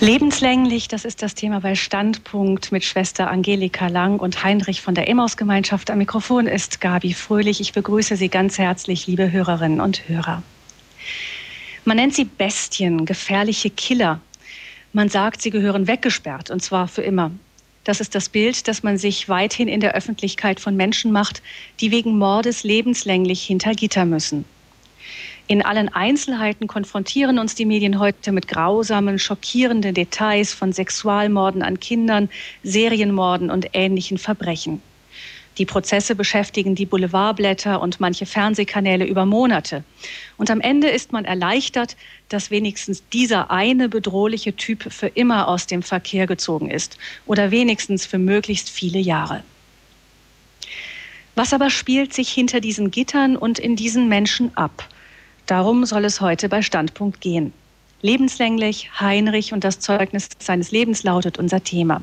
Lebenslänglich, das ist das Thema bei Standpunkt mit Schwester Angelika Lang und Heinrich von der Emmaus-Gemeinschaft. Am Mikrofon ist Gabi Fröhlich. Ich begrüße Sie ganz herzlich, liebe Hörerinnen und Hörer. Man nennt sie Bestien, gefährliche Killer. Man sagt, sie gehören weggesperrt und zwar für immer. Das ist das Bild, das man sich weithin in der Öffentlichkeit von Menschen macht, die wegen Mordes lebenslänglich hinter Gitter müssen. In allen Einzelheiten konfrontieren uns die Medien heute mit grausamen, schockierenden Details von Sexualmorden an Kindern, Serienmorden und ähnlichen Verbrechen. Die Prozesse beschäftigen die Boulevardblätter und manche Fernsehkanäle über Monate. Und am Ende ist man erleichtert, dass wenigstens dieser eine bedrohliche Typ für immer aus dem Verkehr gezogen ist oder wenigstens für möglichst viele Jahre. Was aber spielt sich hinter diesen Gittern und in diesen Menschen ab? Darum soll es heute bei Standpunkt gehen. Lebenslänglich, Heinrich und das Zeugnis seines Lebens lautet unser Thema.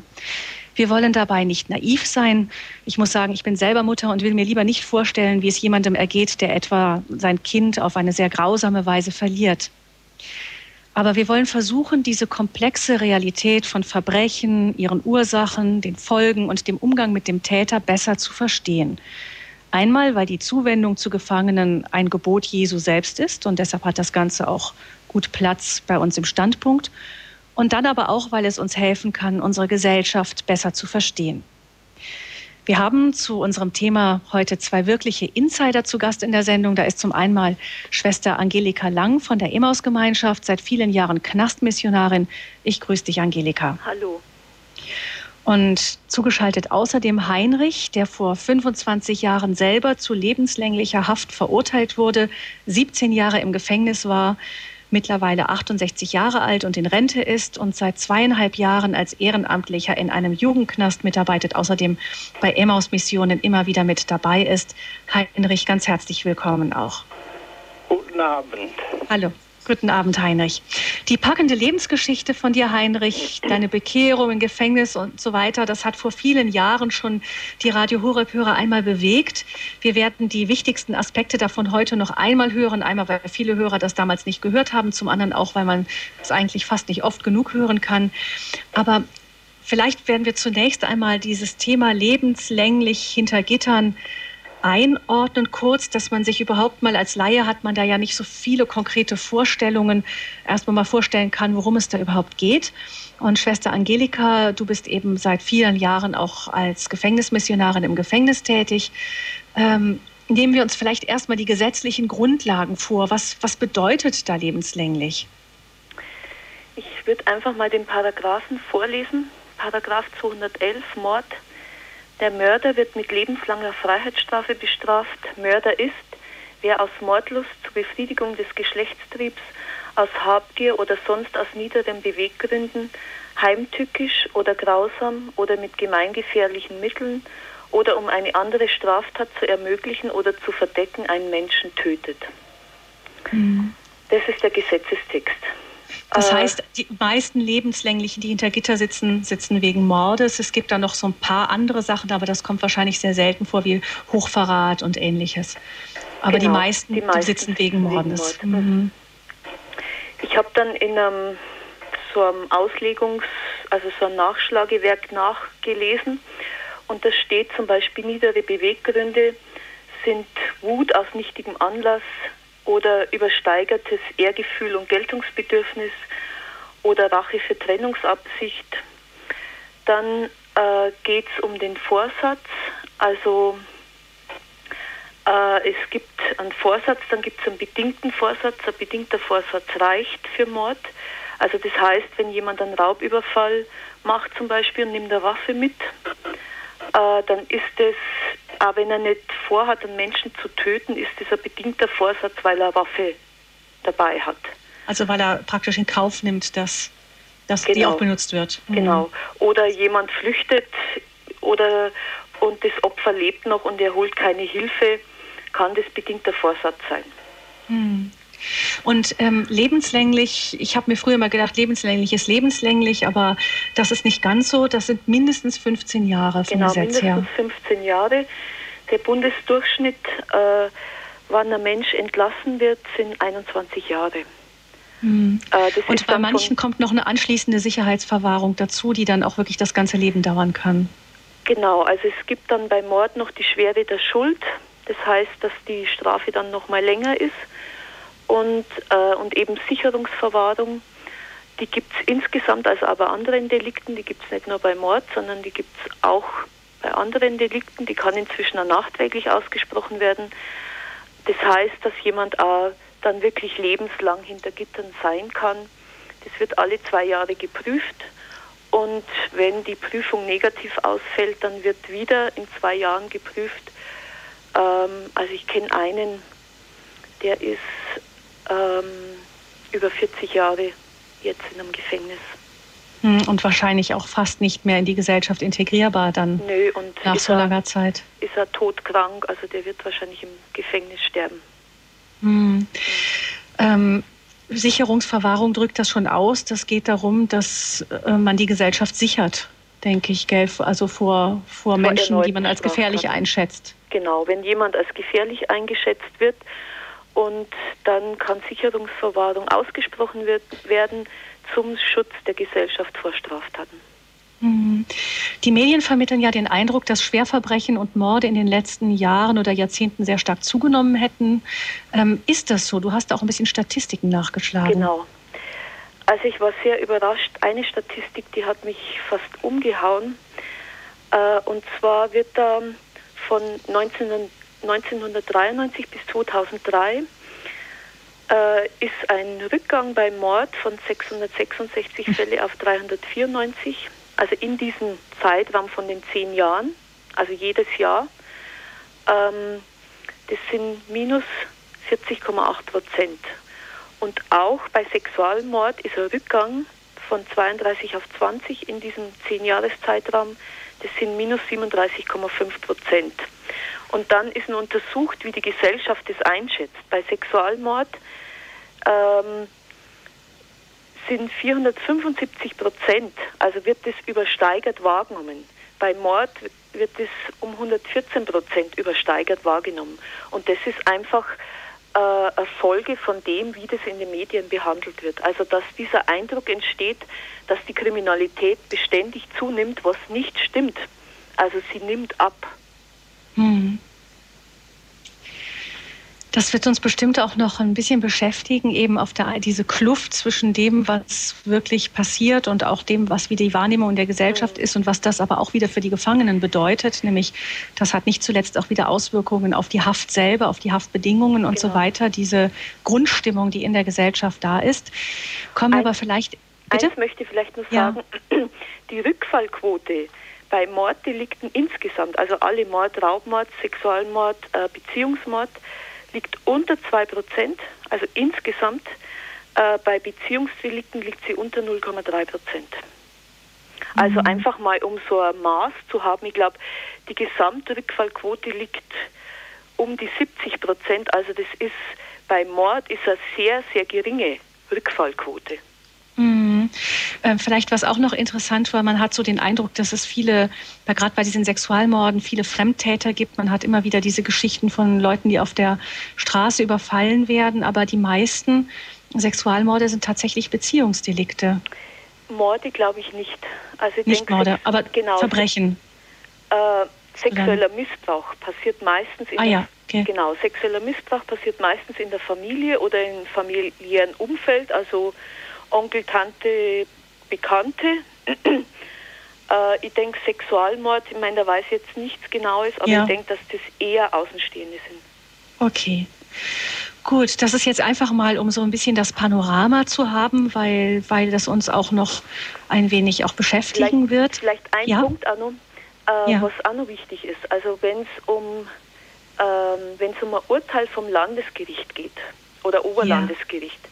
Wir wollen dabei nicht naiv sein. Ich muss sagen, ich bin selber Mutter und will mir lieber nicht vorstellen, wie es jemandem ergeht, der etwa sein Kind auf eine sehr grausame Weise verliert. Aber wir wollen versuchen, diese komplexe Realität von Verbrechen, ihren Ursachen, den Folgen und dem Umgang mit dem Täter besser zu verstehen. Einmal, weil die Zuwendung zu Gefangenen ein Gebot Jesu selbst ist und deshalb hat das Ganze auch gut Platz bei uns im Standpunkt. Und dann aber auch, weil es uns helfen kann, unsere Gesellschaft besser zu verstehen. Wir haben zu unserem Thema heute zwei wirkliche Insider zu Gast in der Sendung. Da ist zum einen Schwester Angelika Lang von der Emmaus-Gemeinschaft, seit vielen Jahren Knastmissionarin. Ich grüße dich, Angelika. Hallo. Und zugeschaltet außerdem Heinrich, der vor 25 Jahren selber zu lebenslänglicher Haft verurteilt wurde, 17 Jahre im Gefängnis war, mittlerweile 68 Jahre alt und in Rente ist und seit zweieinhalb Jahren als Ehrenamtlicher in einem Jugendknast mitarbeitet, außerdem bei Emmaus-Missionen immer wieder mit dabei ist. Heinrich, ganz herzlich willkommen auch. Guten Abend. Hallo. Guten Abend, Heinrich. Die packende Lebensgeschichte von dir, Heinrich, deine Bekehrung im Gefängnis und so weiter, das hat vor vielen Jahren schon die Radio Horeb-Hörer einmal bewegt. Wir werden die wichtigsten Aspekte davon heute noch einmal hören. Einmal, weil viele Hörer das damals nicht gehört haben, zum anderen auch, weil man es eigentlich fast nicht oft genug hören kann. Aber vielleicht werden wir zunächst einmal dieses Thema lebenslänglich hinter Gittern einordnen kurz, dass man sich überhaupt mal als Laie hat man da ja nicht so viele konkrete Vorstellungen, erstmal mal vorstellen kann, worum es da überhaupt geht. Und Schwester Angelika, du bist eben seit vielen Jahren auch als Gefängnismissionarin im Gefängnis tätig. Ähm, nehmen wir uns vielleicht erstmal die gesetzlichen Grundlagen vor. Was, was bedeutet da lebenslänglich? Ich würde einfach mal den Paragraphen vorlesen. Paragraph 211 Mord der Mörder wird mit lebenslanger Freiheitsstrafe bestraft. Mörder ist, wer aus Mordlust zur Befriedigung des Geschlechtstriebs, aus Habgier oder sonst aus niederen Beweggründen heimtückisch oder grausam oder mit gemeingefährlichen Mitteln oder um eine andere Straftat zu ermöglichen oder zu verdecken einen Menschen tötet. Mhm. Das ist der Gesetzestext. Das äh, heißt, die meisten Lebenslänglichen, die hinter Gitter sitzen, sitzen wegen Mordes. Es gibt da noch so ein paar andere Sachen, aber das kommt wahrscheinlich sehr selten vor, wie Hochverrat und ähnliches. Aber genau, die, meisten, die, meisten, sitzen wegen Mordes. Wegen Mord. mhm. Ich habe dann in einem, so einem Auslegungs-, also so ein Nachschlagewerk nachgelesen und da steht zum Beispiel niedere Beweggründe sind Wut aus nichtigem Anlass, oder übersteigertes Ehrgefühl und Geltungsbedürfnis oder Rache für Trennungsabsicht. Dann äh, geht es um den Vorsatz, also äh, es gibt einen Vorsatz, dann gibt es einen bedingten Vorsatz. Ein bedingter Vorsatz reicht für Mord. Also das heißt, wenn jemand einen Raubüberfall macht zum Beispiel und nimmt eine Waffe mit, äh, dann ist es aber wenn er nicht vorhat, einen Menschen zu töten, ist das ein bedingter Vorsatz, weil er eine Waffe dabei hat. Also weil er praktisch in Kauf nimmt, dass, dass genau. die auch benutzt wird. Mhm. Genau. Oder jemand flüchtet oder und das Opfer lebt noch und er holt keine Hilfe, kann das bedingter Vorsatz sein. Mhm. Und ähm, lebenslänglich, ich habe mir früher mal gedacht, lebenslänglich ist lebenslänglich, aber das ist nicht ganz so. Das sind mindestens 15 Jahre vom genau, Gesetz her. mindestens 15 Jahre. Der Bundesdurchschnitt, äh, wann ein Mensch entlassen wird, sind 21 Jahre. Mhm. Äh, und bei manchen kommt noch eine anschließende Sicherheitsverwahrung dazu, die dann auch wirklich das ganze Leben dauern kann. Genau, also es gibt dann bei Mord noch die Schwere der Schuld. Das heißt, dass die Strafe dann noch mal länger ist und, äh, und eben Sicherungsverwahrung. Die gibt es insgesamt, also aber anderen Delikten, die gibt es nicht nur bei Mord, sondern die gibt es auch bei anderen Delikten. Die kann inzwischen auch nachträglich ausgesprochen werden. Das heißt, dass jemand auch dann wirklich lebenslang hinter Gittern sein kann. Das wird alle zwei Jahre geprüft. Und wenn die Prüfung negativ ausfällt, dann wird wieder in zwei Jahren geprüft. Ähm, also ich kenne einen, der ist ähm, über 40 Jahre jetzt in einem Gefängnis. Hm, und wahrscheinlich auch fast nicht mehr in die Gesellschaft integrierbar dann Nö, nach so langer er, Zeit. Ist er todkrank, also der wird wahrscheinlich im Gefängnis sterben. Hm. Ähm, Sicherungsverwahrung drückt das schon aus. Das geht darum, dass äh, man die Gesellschaft sichert, denke ich, gell? also vor, vor Menschen, die man als gefährlich einschätzt. Genau, wenn jemand als gefährlich eingeschätzt wird und dann kann Sicherungsverwahrung ausgesprochen wird, werden zum Schutz der Gesellschaft vor Straftaten. Mhm. Die Medien vermitteln ja den Eindruck, dass Schwerverbrechen und Morde in den letzten Jahren oder Jahrzehnten sehr stark zugenommen hätten. Ähm, ist das so? Du hast auch ein bisschen Statistiken nachgeschlagen. Genau. Also ich war sehr überrascht. Eine Statistik, die hat mich fast umgehauen. Äh, und zwar wird da von 19, 1993 bis 2003 äh, ist ein Rückgang beim Mord von 666 Fälle auf 394 also in diesem Zeitraum von den zehn Jahren, also jedes Jahr, ähm, das sind minus 40,8 Prozent. Und auch bei Sexualmord ist ein Rückgang von 32 auf 20 in diesem zehn Jahreszeitraum. Das sind minus 37,5 Prozent. Und dann ist nur untersucht, wie die Gesellschaft das einschätzt. Bei Sexualmord ähm, sind 475 Prozent, also wird das übersteigert wahrgenommen. Bei Mord wird es um 114 Prozent übersteigert wahrgenommen. Und das ist einfach äh, eine Folge von dem, wie das in den Medien behandelt wird. Also dass dieser Eindruck entsteht, dass die Kriminalität beständig zunimmt, was nicht stimmt. Also sie nimmt ab. Hm. Das wird uns bestimmt auch noch ein bisschen beschäftigen, eben auf der, diese Kluft zwischen dem, was wirklich passiert und auch dem, was wie die Wahrnehmung der Gesellschaft ist und was das aber auch wieder für die Gefangenen bedeutet. Nämlich, das hat nicht zuletzt auch wieder Auswirkungen auf die Haft selber, auf die Haftbedingungen und genau. so weiter. Diese Grundstimmung, die in der Gesellschaft da ist. Kommen wir aber vielleicht. Bitte? Eins möchte ich vielleicht nur sagen. Ja. Die Rückfallquote bei Morddelikten insgesamt, also alle Mord, Raubmord, Sexualmord, äh, Beziehungsmord, liegt unter 2 Prozent, also insgesamt. Äh, bei Beziehungsdelikten liegt sie unter 0,3 Prozent. Also mhm. einfach mal, um so ein Maß zu haben, ich glaube, die Gesamtrückfallquote liegt um die 70 Prozent. Also das ist bei Mord ist eine sehr, sehr geringe Rückfallquote. Mhm. Äh, vielleicht was auch noch interessant war, man hat so den Eindruck, dass es viele, gerade bei diesen Sexualmorden, viele Fremdtäter gibt. Man hat immer wieder diese Geschichten von Leuten, die auf der Straße überfallen werden, aber die meisten Sexualmorde sind tatsächlich Beziehungsdelikte. Morde glaube ich nicht. Also ich nicht denke, Morde, aber genau, Verbrechen. Äh, sexueller Missbrauch passiert meistens in ah, ja. okay. genau sexueller Missbrauch passiert meistens in der Familie oder im familiären Umfeld, also Onkel, Tante, Bekannte. äh, ich denke, Sexualmord, ich meine, da weiß ich jetzt nichts Genaues, aber ja. ich denke, dass das eher Außenstehende sind. Okay. Gut, das ist jetzt einfach mal, um so ein bisschen das Panorama zu haben, weil, weil das uns auch noch ein wenig auch beschäftigen vielleicht, wird. Vielleicht ein ja? Punkt, Anno, äh, ja. was auch noch wichtig ist. Also wenn es um, ähm, um ein Urteil vom Landesgericht geht oder Oberlandesgericht, ja.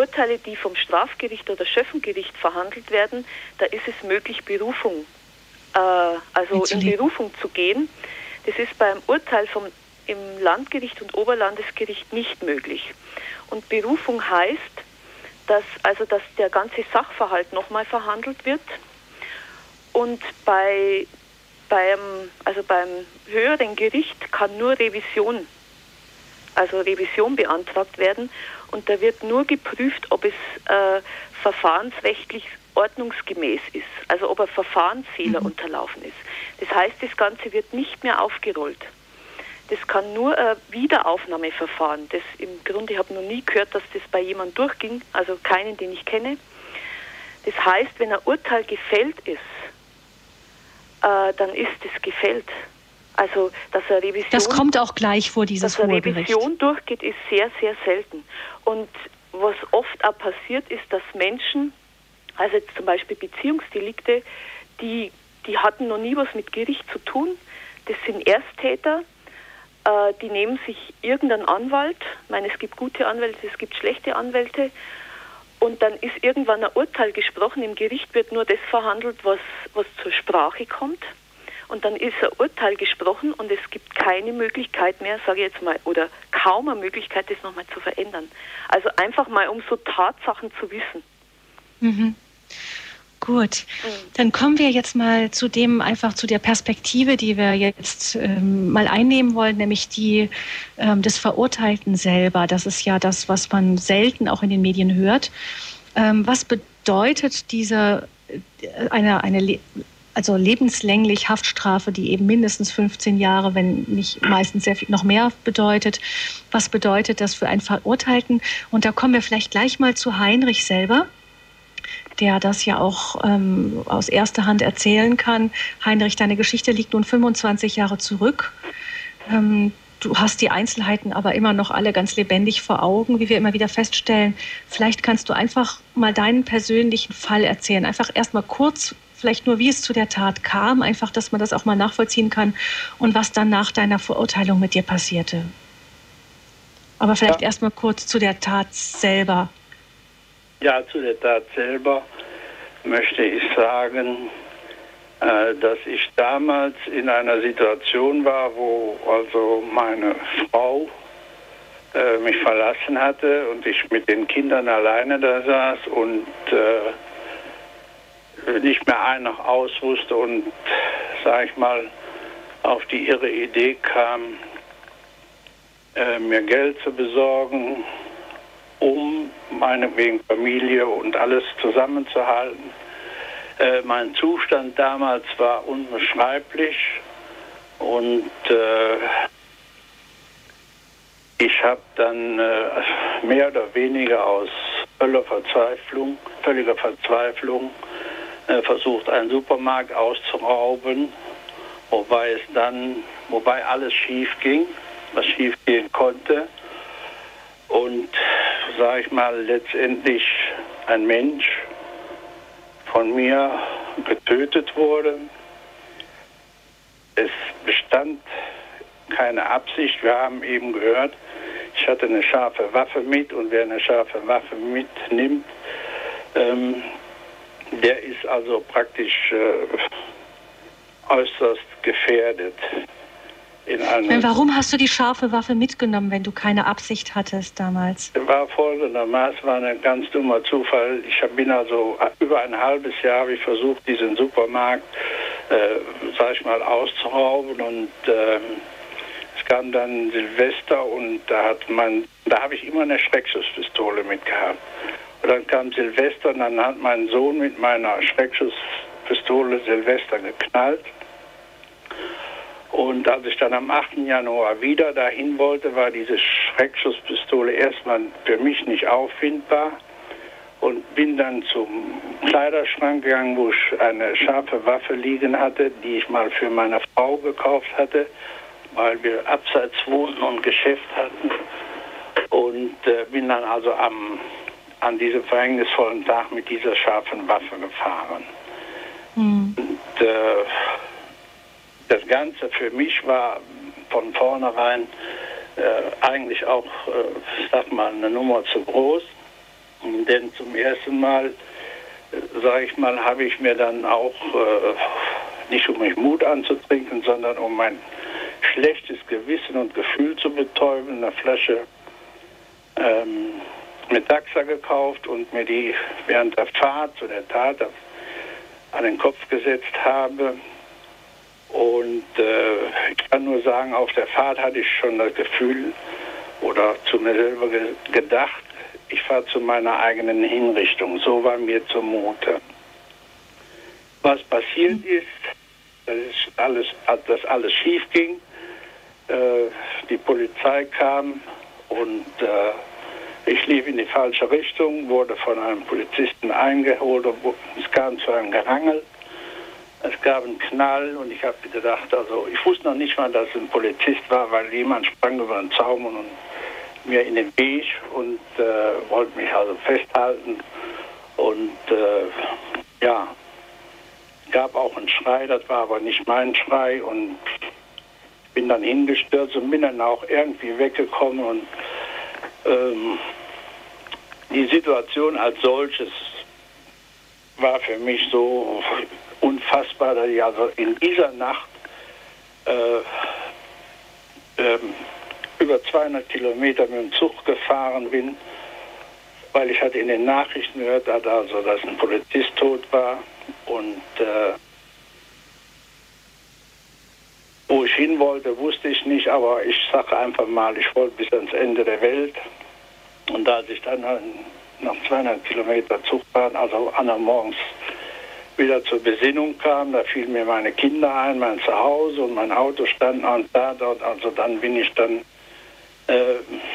Urteile, die vom Strafgericht oder Schöffengericht verhandelt werden, da ist es möglich, Berufung, äh, also in Berufung zu gehen. Das ist beim Urteil vom, im Landgericht und Oberlandesgericht nicht möglich. Und Berufung heißt, dass, also, dass der ganze Sachverhalt nochmal verhandelt wird und bei, beim, also beim höheren Gericht kann nur Revision, also Revision beantragt werden und da wird nur geprüft, ob es äh, verfahrensrechtlich ordnungsgemäß ist, also ob ein Verfahrensfehler mhm. unterlaufen ist. Das heißt, das Ganze wird nicht mehr aufgerollt. Das kann nur ein Wiederaufnahmeverfahren. Das im Grunde, ich habe noch nie gehört, dass das bei jemandem durchging, also keinen, den ich kenne. Das heißt, wenn ein Urteil gefällt ist, äh, dann ist es gefällt. Also, dass eine Revision. Das kommt auch gleich vor dieses Dass eine Revision durchgeht, ist sehr, sehr selten. Und was oft auch passiert, ist, dass Menschen, also jetzt zum Beispiel Beziehungsdelikte, die, die hatten noch nie was mit Gericht zu tun. Das sind Ersttäter, äh, die nehmen sich irgendeinen Anwalt. Ich meine, es gibt gute Anwälte, es gibt schlechte Anwälte. Und dann ist irgendwann ein Urteil gesprochen. Im Gericht wird nur das verhandelt, was, was zur Sprache kommt. Und dann ist ein Urteil gesprochen und es gibt keine Möglichkeit mehr, sage ich jetzt mal, oder kaum eine Möglichkeit, das nochmal zu verändern. Also einfach mal, um so Tatsachen zu wissen. Mhm. Gut, dann kommen wir jetzt mal zu dem, einfach zu der Perspektive, die wir jetzt ähm, mal einnehmen wollen, nämlich die ähm, des Verurteilten selber. Das ist ja das, was man selten auch in den Medien hört. Ähm, was bedeutet diese äh, eine, eine also lebenslänglich Haftstrafe, die eben mindestens 15 Jahre, wenn nicht meistens sehr viel noch mehr bedeutet. Was bedeutet das für einen Verurteilten? Und da kommen wir vielleicht gleich mal zu Heinrich selber der das ja auch ähm, aus erster Hand erzählen kann. Heinrich, deine Geschichte liegt nun 25 Jahre zurück. Ähm, du hast die Einzelheiten aber immer noch alle ganz lebendig vor Augen, wie wir immer wieder feststellen. Vielleicht kannst du einfach mal deinen persönlichen Fall erzählen. Einfach erst mal kurz, vielleicht nur, wie es zu der Tat kam, einfach, dass man das auch mal nachvollziehen kann und was dann nach deiner Verurteilung mit dir passierte. Aber vielleicht ja. erst mal kurz zu der Tat selber. Ja, zu der Tat selber möchte ich sagen, äh, dass ich damals in einer Situation war, wo also meine Frau äh, mich verlassen hatte und ich mit den Kindern alleine da saß und äh, nicht mehr ein noch aus wusste und, sag ich mal, auf die irre Idee kam, äh, mir Geld zu besorgen, um meinetwegen Familie und alles zusammenzuhalten. Äh, mein Zustand damals war unbeschreiblich und äh, ich habe dann äh, mehr oder weniger aus völliger Verzweiflung, völliger Verzweiflung versucht, einen Supermarkt auszurauben, wobei es dann, wobei alles schief ging, was schief gehen konnte und, sage ich mal, letztendlich ein Mensch von mir getötet wurde. Es bestand keine Absicht. Wir haben eben gehört, ich hatte eine scharfe Waffe mit und wer eine scharfe Waffe mitnimmt, ähm, der ist also praktisch äh, äußerst gefährdet. Warum hast du die scharfe Waffe mitgenommen, wenn du keine Absicht hattest damals? War folgendermaßen, war ein ganz dummer Zufall. Ich bin also über ein halbes Jahr ich versucht, diesen Supermarkt, äh, sag ich mal, auszurauben und äh, es kam dann Silvester und da hat man, da habe ich immer eine Schreckschusspistole mitgehabt. Und dann kam Silvester und dann hat mein Sohn mit meiner Schreckschusspistole Silvester geknallt. Und als ich dann am 8. Januar wieder dahin wollte, war diese Schreckschusspistole erstmal für mich nicht auffindbar und bin dann zum Kleiderschrank gegangen, wo ich eine scharfe Waffe liegen hatte, die ich mal für meine Frau gekauft hatte, weil wir abseits wohnten und Geschäft hatten. Und äh, bin dann also am, an diesem verhängnisvollen Tag mit dieser scharfen Waffe gefahren. Mhm. Und, äh, das Ganze für mich war von vornherein äh, eigentlich auch, äh, sag mal, eine Nummer zu groß. Denn zum ersten Mal, äh, sage ich mal, habe ich mir dann auch äh, nicht um mich Mut anzutrinken, sondern um mein schlechtes Gewissen und Gefühl zu betäuben, eine Flasche ähm, Metaxa gekauft und mir die während der Fahrt zu der Tat an den Kopf gesetzt habe und äh, ich kann nur sagen, auf der Fahrt hatte ich schon das Gefühl oder zu mir selber ge gedacht, ich fahre zu meiner eigenen Hinrichtung. So war mir zumute. Was passiert ist, dass alles, dass alles schief ging. Äh, die Polizei kam und äh, ich lief in die falsche Richtung, wurde von einem Polizisten eingeholt und es kam zu einem Gerangel. Es gab einen Knall und ich habe gedacht, also ich wusste noch nicht mal, dass es ein Polizist war, weil jemand sprang über den Zaun und mir in den Weg und äh, wollte mich also festhalten. Und äh, ja, gab auch einen Schrei, das war aber nicht mein Schrei und bin dann hingestürzt und bin dann auch irgendwie weggekommen und ähm, die Situation als solches war für mich so unfassbar, dass ich also in dieser Nacht äh, ähm, über 200 Kilometer mit dem Zug gefahren bin, weil ich hatte in den Nachrichten gehört, also, dass ein Polizist tot war und äh, wo ich hin wollte, wusste ich nicht, aber ich sage einfach mal, ich wollte bis ans Ende der Welt. Und als ich dann nach 200 Kilometer Zugfahrt, also an morgens wieder zur Besinnung kam, da fielen mir meine Kinder ein, mein Zuhause und mein Auto stand an da dort. Also dann bin ich dann, äh,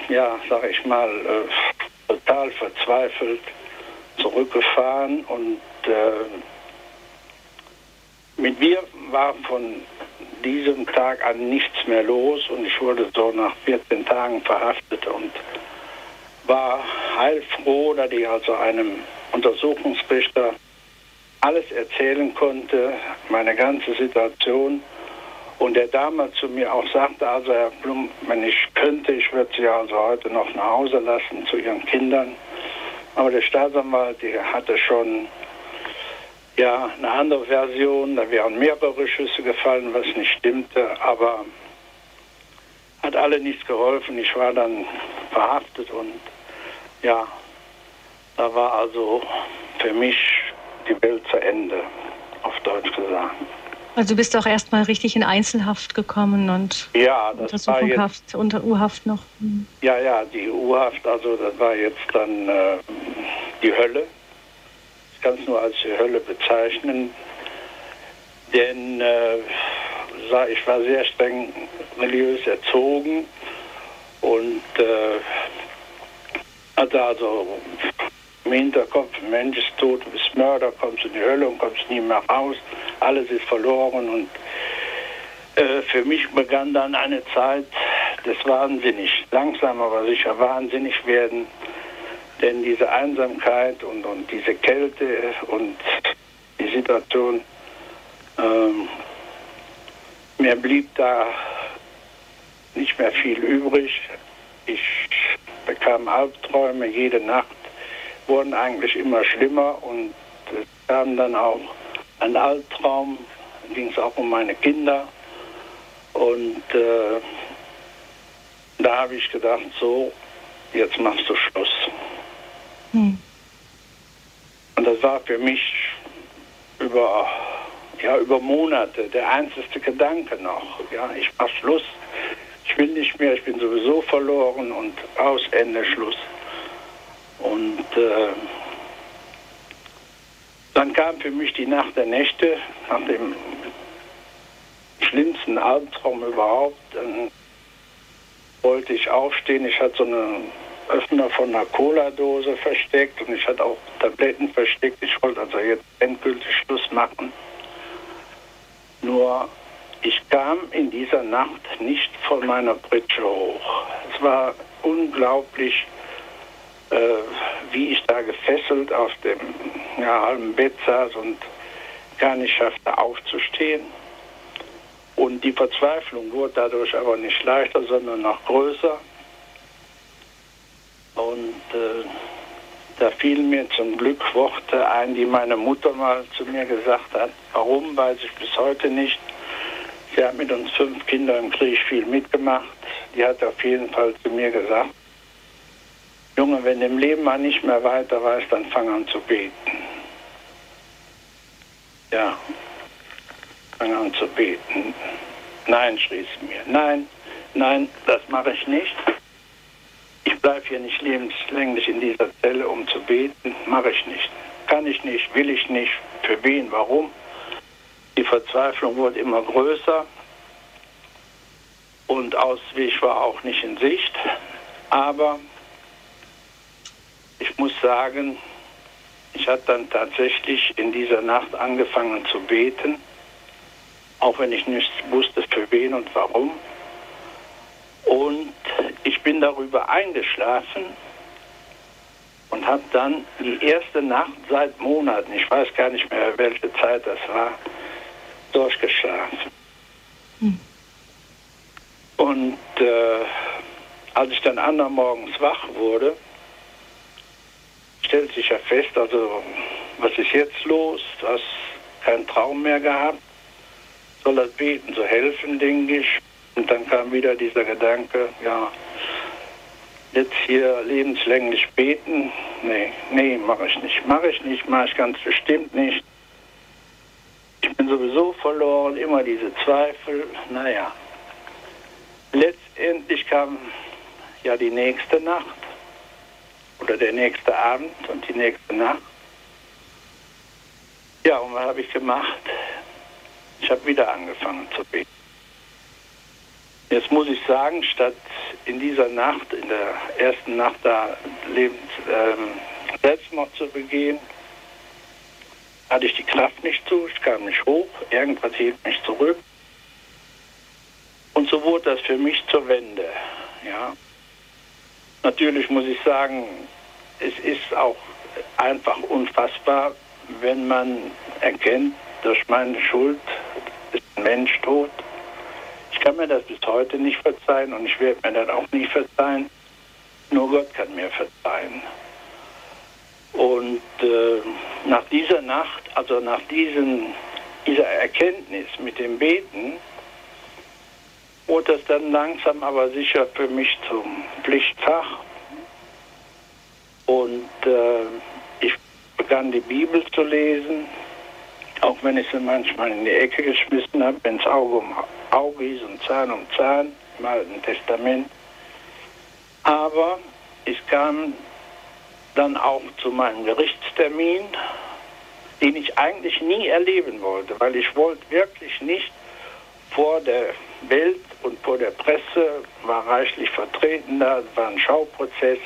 ja, sag ich mal, äh, total verzweifelt zurückgefahren und äh, mit mir war von diesem Tag an nichts mehr los und ich wurde so nach 14 Tagen verhaftet und war heilfroh, dass ich also einem Untersuchungsrichter alles erzählen konnte, meine ganze Situation. Und der damals zu mir auch sagte, also Herr Blum, wenn ich könnte, ich würde Sie also heute noch nach Hause lassen zu Ihren Kindern. Aber der Staatsanwalt, der hatte schon ja, eine andere Version, da wären mehrere Schüsse gefallen, was nicht stimmte, aber hat alle nichts geholfen. Ich war dann verhaftet und ja, da war also für mich die Welt zu Ende, auf Deutsch gesagt. Also du bist auch erstmal richtig in Einzelhaft gekommen und ja, das war jetzt, unter U-Haft noch. Ja, ja, die U-Haft, also das war jetzt dann äh, die Hölle kann es nur als die Hölle bezeichnen, denn äh, ich war sehr streng religiös erzogen und äh, hatte also im Hinterkopf, Mensch ist tot, du bist Mörder, kommst in die Hölle und kommst nie mehr raus, alles ist verloren und äh, für mich begann dann eine Zeit des Wahnsinnig, langsam aber sicher wahnsinnig werden, denn diese Einsamkeit und, und diese Kälte und die Situation, ähm, mir blieb da nicht mehr viel übrig. Ich bekam Albträume jede Nacht, wurden eigentlich immer schlimmer und es kam dann auch ein Albtraum, ging es auch um meine Kinder. Und äh, da habe ich gedacht, so, jetzt machst du Schluss. Hm. Und das war für mich über, ja, über Monate der einzige Gedanke noch. Ja, ich mach Schluss. Ich will nicht mehr, ich bin sowieso verloren und aus Ende Schluss. Und äh, dann kam für mich die Nacht der Nächte, nach dem schlimmsten Albtraum überhaupt. Dann wollte ich aufstehen. Ich hatte so eine Öffner von einer Cola-Dose versteckt und ich hatte auch Tabletten versteckt. Ich wollte also jetzt endgültig Schluss machen. Nur ich kam in dieser Nacht nicht von meiner Pritsche hoch. Es war unglaublich, äh, wie ich da gefesselt auf dem ja, halben Bett saß und gar nicht schaffte aufzustehen. Und die Verzweiflung wurde dadurch aber nicht leichter, sondern noch größer. Und äh, da fielen mir zum Glück Worte ein, die meine Mutter mal zu mir gesagt hat. Warum, weiß ich bis heute nicht. Sie hat mit uns fünf Kindern im Krieg viel mitgemacht. Die hat auf jeden Fall zu mir gesagt, Junge, wenn du im Leben mal nicht mehr weiter weißt, dann fang an zu beten. Ja, fang an zu beten. Nein, schrie sie mir. Nein, nein, das mache ich nicht bleibe hier nicht lebenslänglich in dieser Zelle, um zu beten. Mache ich nicht. Kann ich nicht, will ich nicht. Für wen, warum? Die Verzweiflung wurde immer größer und Ausweg war auch nicht in Sicht. Aber ich muss sagen, ich habe dann tatsächlich in dieser Nacht angefangen zu beten, auch wenn ich nicht wusste, für wen und warum. Und ich bin darüber eingeschlafen und habe dann die erste Nacht seit Monaten, ich weiß gar nicht mehr, welche Zeit das war, durchgeschlafen. Hm. Und äh, als ich dann anderen Morgens wach wurde, stellt sich ja fest, also was ist jetzt los? Du hast keinen Traum mehr gehabt. Soll das Beten so helfen, denke ich. Und dann kam wieder dieser Gedanke, ja, jetzt hier lebenslänglich beten. Nee, nee, mache ich nicht. Mache ich nicht, mache ich ganz bestimmt nicht. Ich bin sowieso verloren, immer diese Zweifel. Naja, letztendlich kam ja die nächste Nacht oder der nächste Abend und die nächste Nacht. Ja, und was habe ich gemacht? Ich habe wieder angefangen zu beten. Jetzt muss ich sagen, statt in dieser Nacht, in der ersten Nacht da Lebens, ähm, Selbstmord zu begehen, hatte ich die Kraft nicht zu, ich kam nicht hoch, irgendwas hielt mich zurück. Und so wurde das für mich zur Wende. Ja. Natürlich muss ich sagen, es ist auch einfach unfassbar, wenn man erkennt, durch meine Schuld ist ein Mensch tot. Ich kann mir das bis heute nicht verzeihen und ich werde mir das auch nie verzeihen. Nur Gott kann mir verzeihen. Und äh, nach dieser Nacht, also nach diesen, dieser Erkenntnis mit dem Beten, wurde das dann langsam aber sicher für mich zum Pflichtfach. Und äh, ich begann die Bibel zu lesen, auch wenn ich sie manchmal in die Ecke geschmissen habe, wenn es Auge um Auge ist und Zahn um Zahn im Alten Testament. Aber ich kam dann auch zu meinem Gerichtstermin, den ich eigentlich nie erleben wollte, weil ich wollte wirklich nicht vor der Welt und vor der Presse, war reichlich vertreten da, war ein Schauprozess,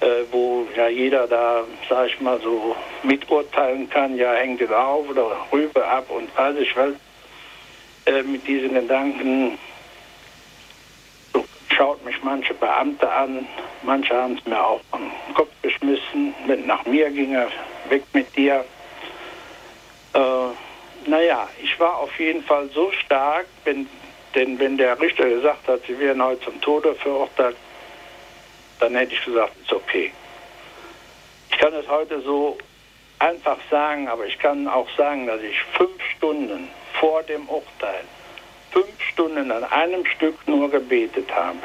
äh, wo ja jeder da, sag ich mal, so miturteilen kann, ja, hängt er auf oder rüber ab und weiß ich was, äh, mit diesen Gedanken schaut mich manche Beamte an, manche haben es mir auch am Kopf geschmissen, wenn nach mir ginge, weg mit dir. Äh, naja, ich war auf jeden Fall so stark, wenn, denn wenn der Richter gesagt hat, sie werden heute zum Tode verurteilt, dann hätte ich gesagt, ist okay. Ich kann es heute so einfach sagen, aber ich kann auch sagen, dass ich fünf Stunden vor dem Urteil fünf Stunden an einem Stück nur gebetet habe.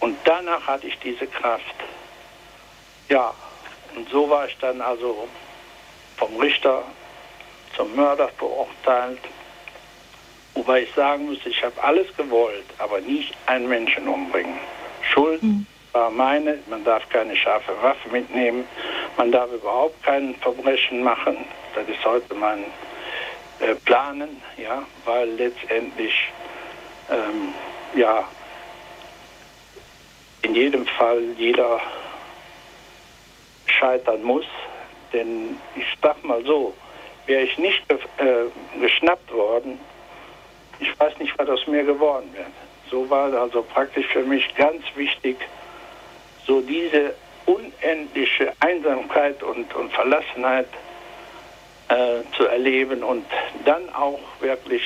Und danach hatte ich diese Kraft. Ja, und so war ich dann also vom Richter zum Mörder verurteilt. Wobei ich sagen muss, ich habe alles gewollt, aber nicht einen Menschen umbringen. Schuld mhm. war meine, man darf keine scharfe Waffe mitnehmen, man darf überhaupt kein Verbrechen machen. Das ist heute mein äh, Planen, ja, weil letztendlich ähm, ja in jedem Fall jeder scheitern muss. Denn ich sag mal so, wäre ich nicht äh, geschnappt worden, ich weiß nicht, was aus mir geworden wäre. So war also praktisch für mich ganz wichtig, so diese unendliche Einsamkeit und, und Verlassenheit äh, zu erleben und dann auch wirklich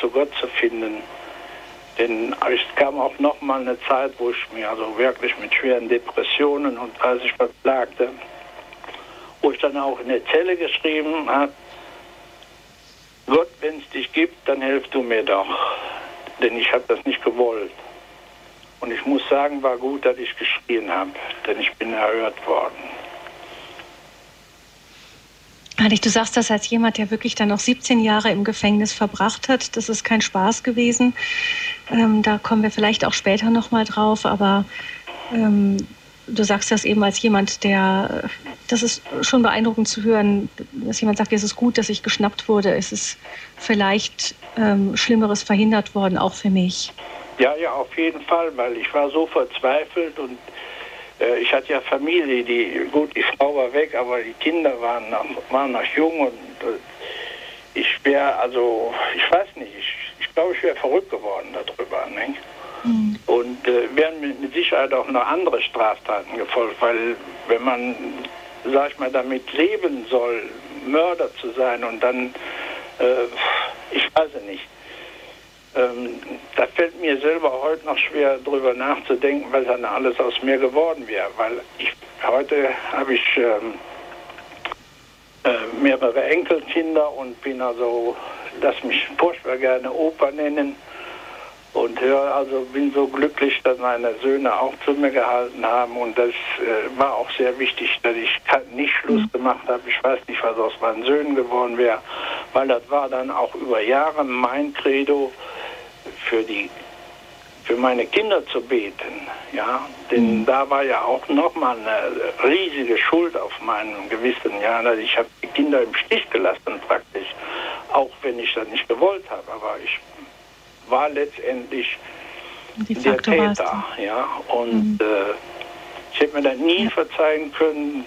zu Gott zu finden. Denn es kam auch noch mal eine Zeit, wo ich mir also wirklich mit schweren Depressionen und als ich was plagte, wo ich dann auch in der Zelle geschrieben habe, Gott, wenn es dich gibt, dann hilf du mir doch. Denn ich habe das nicht gewollt. Und ich muss sagen, war gut, dass ich geschrien habe, denn ich bin erhört worden. Heilig, du sagst das als jemand, der wirklich dann noch 17 Jahre im Gefängnis verbracht hat. Das ist kein Spaß gewesen. Ähm, da kommen wir vielleicht auch später nochmal drauf. Aber ähm, du sagst das eben als jemand, der, das ist schon beeindruckend zu hören, dass jemand sagt, es ist gut, dass ich geschnappt wurde, es ist vielleicht ähm, Schlimmeres verhindert worden, auch für mich. Ja, ja, auf jeden Fall, weil ich war so verzweifelt und ich hatte ja Familie, die, gut, die Frau war weg, aber die Kinder waren noch, waren noch jung und äh, ich wäre, also, ich weiß nicht, ich, ich glaube, ich wäre verrückt geworden darüber. Ne? Mhm. Und äh, wären mit, mit, Sicherheit auch noch andere Straftaten gefolgt, weil wenn man, sag ich mal, damit leben soll, Mörder zu sein und dann, äh, ich weiß es nicht, ähm, da fällt mir selber heute noch schwer drüber nachzudenken, was dann alles aus mir geworden wäre, weil ich heute habe ich ähm, äh, mehrere Enkelkinder und bin also, lass mich furchtbar gerne Opa nennen und höre also bin so glücklich, dass meine Söhne auch zu mir gehalten haben und das äh, war auch sehr wichtig, dass ich nicht Schluss mhm. gemacht habe. Ich weiß nicht, was aus meinen Söhnen geworden wäre, weil das war dann auch über Jahre mein Credo für die für meine Kinder zu beten, ja, denn mhm. da war ja auch nochmal eine riesige Schuld auf meinem Gewissen, ja, also ich habe die Kinder im Stich gelassen praktisch, auch wenn ich das nicht gewollt habe, aber ich war letztendlich der Täter, ja, und mhm. äh, ich hätte mir dann nie verzeihen können,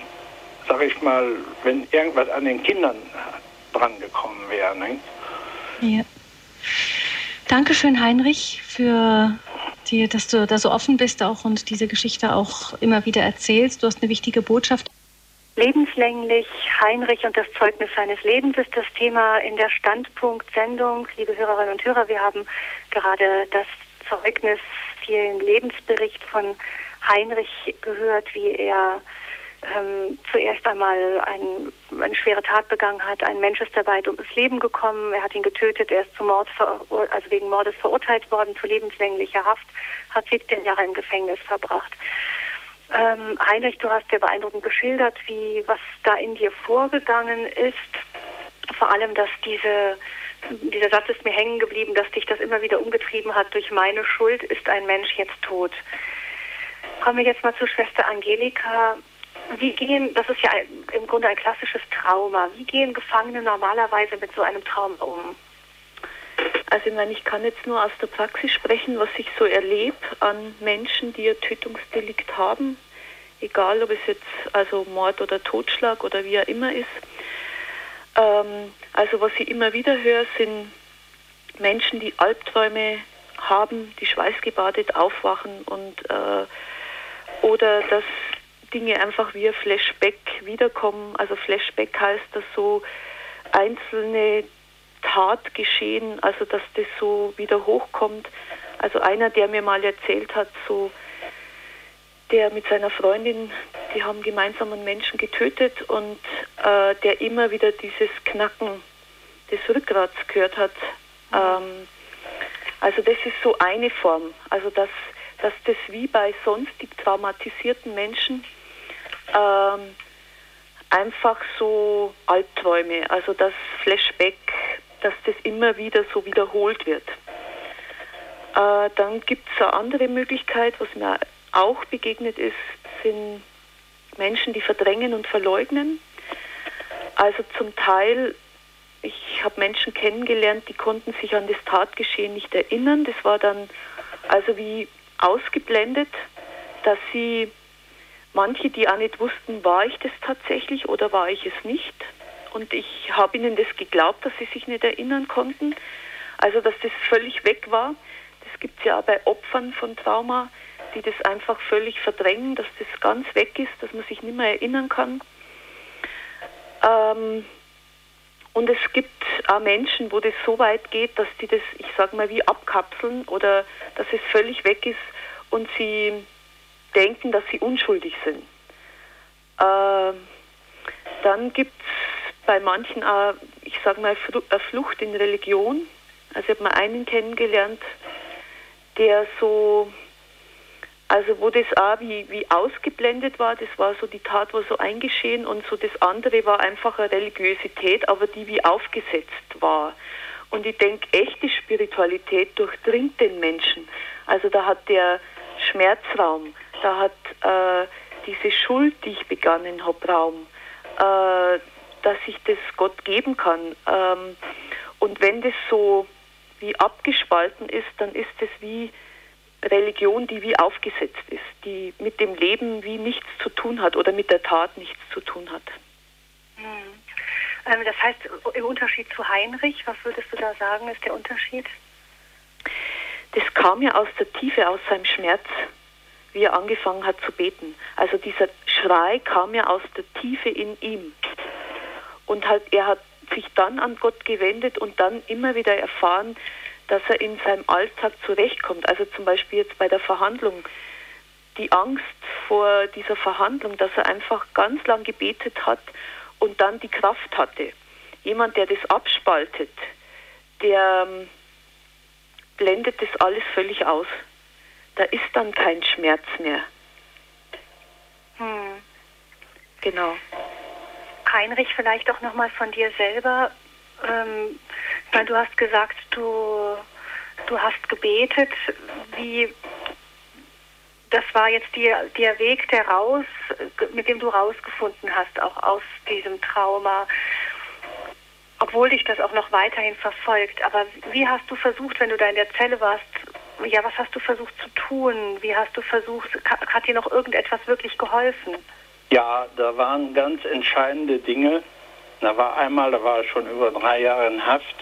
sag ich mal, wenn irgendwas an den Kindern drangekommen wäre, ne? Ja. Dankeschön, Heinrich, für die, dass du da so offen bist auch und diese Geschichte auch immer wieder erzählst. Du hast eine wichtige Botschaft. Lebenslänglich Heinrich und das Zeugnis seines Lebens ist das Thema in der Standpunkt-Sendung. Liebe Hörerinnen und Hörer, wir haben gerade das Zeugnis, den Lebensbericht von Heinrich gehört, wie er ähm, zuerst einmal ein, eine schwere Tat begangen hat. Ein Mensch ist dabei ums Leben gekommen. Er hat ihn getötet. Er ist zum Mord, also wegen Mordes verurteilt worden zu lebenslänglicher Haft, hat 17 Jahre im Gefängnis verbracht. Ähm, Heinrich, du hast sehr beeindruckend geschildert, wie was da in dir vorgegangen ist. Vor allem, dass diese dieser Satz ist mir hängen geblieben, dass dich das immer wieder umgetrieben hat. Durch meine Schuld ist ein Mensch jetzt tot. Kommen wir jetzt mal zu Schwester Angelika. Wie gehen, das ist ja im Grunde ein klassisches Trauma. Wie gehen Gefangene normalerweise mit so einem Trauma um? Also ich meine, ich kann jetzt nur aus der Praxis sprechen, was ich so erlebe an Menschen, die ein Tötungsdelikt haben, egal ob es jetzt also Mord oder Totschlag oder wie er immer ist. Ähm, also was ich immer wieder höre, sind Menschen, die Albträume haben, die schweißgebadet aufwachen und äh, oder dass Dinge einfach wie ein Flashback wiederkommen. Also Flashback heißt, dass so einzelne Tatgeschehen, also dass das so wieder hochkommt. Also einer, der mir mal erzählt hat, so der mit seiner Freundin, die haben gemeinsam einen Menschen getötet und äh, der immer wieder dieses Knacken des Rückgrats gehört hat. Ähm, also das ist so eine Form. Also dass, dass das wie bei sonstig traumatisierten Menschen ähm, einfach so Albträume, also das Flashback, dass das immer wieder so wiederholt wird. Äh, dann gibt es eine andere Möglichkeit, was mir auch begegnet ist, sind Menschen, die verdrängen und verleugnen. Also zum Teil, ich habe Menschen kennengelernt, die konnten sich an das Tatgeschehen nicht erinnern. Das war dann also wie ausgeblendet, dass sie manche, die auch nicht wussten, war ich das tatsächlich oder war ich es nicht. Und ich habe ihnen das geglaubt, dass sie sich nicht erinnern konnten. Also, dass das völlig weg war. Das gibt es ja auch bei Opfern von Trauma, die das einfach völlig verdrängen, dass das ganz weg ist, dass man sich nicht mehr erinnern kann. Ähm, und es gibt auch Menschen, wo das so weit geht, dass die das, ich sage mal, wie abkapseln oder dass es völlig weg ist und sie denken, dass sie unschuldig sind. Äh, dann gibt es bei manchen auch, ich sage mal, eine Flucht in Religion. Also ich habe mal einen kennengelernt, der so, also wo das auch wie, wie ausgeblendet war, das war so die Tat war so eingeschehen und so das andere war einfach eine Religiosität, aber die wie aufgesetzt war. Und ich denke, echte Spiritualität durchdringt den Menschen. Also da hat der Schmerzraum, Da hat äh, diese Schuld, die ich begangen habe, Raum, äh, dass ich das Gott geben kann. Ähm, und wenn das so wie abgespalten ist, dann ist es wie Religion, die wie aufgesetzt ist, die mit dem Leben wie nichts zu tun hat oder mit der Tat nichts zu tun hat. Hm. Ähm, das heißt, im Unterschied zu Heinrich, was würdest du da sagen, ist der Unterschied? Das kam ja aus der Tiefe, aus seinem Schmerz, wie er angefangen hat zu beten. Also dieser Schrei kam ja aus der Tiefe in ihm. Und halt, er hat sich dann an Gott gewendet und dann immer wieder erfahren, dass er in seinem Alltag zurechtkommt. Also zum Beispiel jetzt bei der Verhandlung, die Angst vor dieser Verhandlung, dass er einfach ganz lang gebetet hat und dann die Kraft hatte. Jemand, der das abspaltet, der ähm, blendet das alles völlig aus. Da ist dann kein Schmerz mehr. Hm. Genau. Heinrich, vielleicht auch nochmal von dir selber. Ähm, weil du hast gesagt, du, du hast gebetet. Wie, das war jetzt die, der Weg, der raus, mit dem du rausgefunden hast, auch aus diesem Trauma, obwohl dich das auch noch weiterhin verfolgt. Aber wie hast du versucht, wenn du da in der Zelle warst, ja, was hast du versucht zu tun? Wie hast du versucht, hat dir noch irgendetwas wirklich geholfen? Ja, da waren ganz entscheidende Dinge. Da war einmal, da war ich schon über drei Jahre in Haft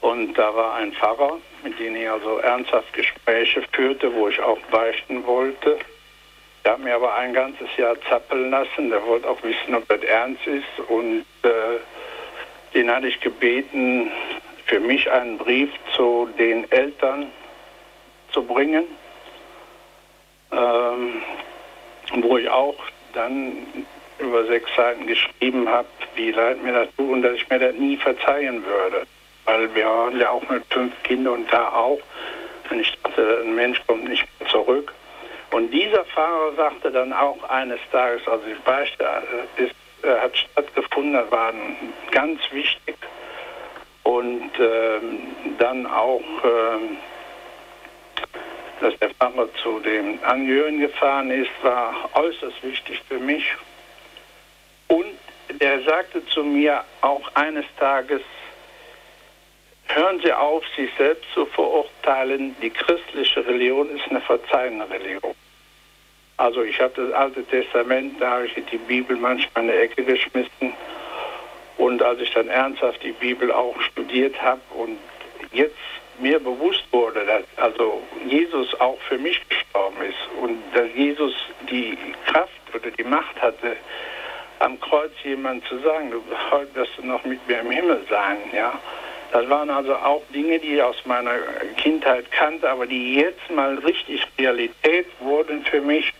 und da war ein Pfarrer, mit dem ich also ernsthaft Gespräche führte, wo ich auch beichten wollte. Der hat mir aber ein ganzes Jahr zappeln lassen. Der wollte auch wissen, ob das ernst ist. Und äh, den hatte ich gebeten, für mich einen Brief zu den Eltern zu bringen, ähm, wo ich auch dann über sechs Seiten geschrieben habe, wie leid mir das tut und dass ich mir das nie verzeihen würde. Weil wir haben ja auch mit fünf Kindern und da auch. Und ich dachte, ein Mensch kommt nicht mehr zurück. Und dieser Fahrer sagte dann auch eines Tages, also die Beichte ist, äh, hat stattgefunden, das war ganz wichtig. Und ähm, dann auch, ähm, dass der Pfarrer zu den Angehörigen gefahren ist, war äußerst wichtig für mich. Und der sagte zu mir auch eines Tages, hören Sie auf, sich selbst zu verurteilen, die christliche Religion ist eine verzeihende Religion. Also ich habe das Alte Testament, da habe ich die Bibel manchmal in die Ecke geschmissen. Und als ich dann ernsthaft die Bibel auch studiert habe und jetzt mir bewusst wurde, dass also Jesus auch für mich gestorben ist und dass Jesus die Kraft oder die Macht hatte, am Kreuz jemand zu sagen, du heute wirst du noch mit mir im Himmel sein, ja. Das waren also auch Dinge, die ich aus meiner Kindheit kannte, aber die jetzt mal richtig Realität wurden für mich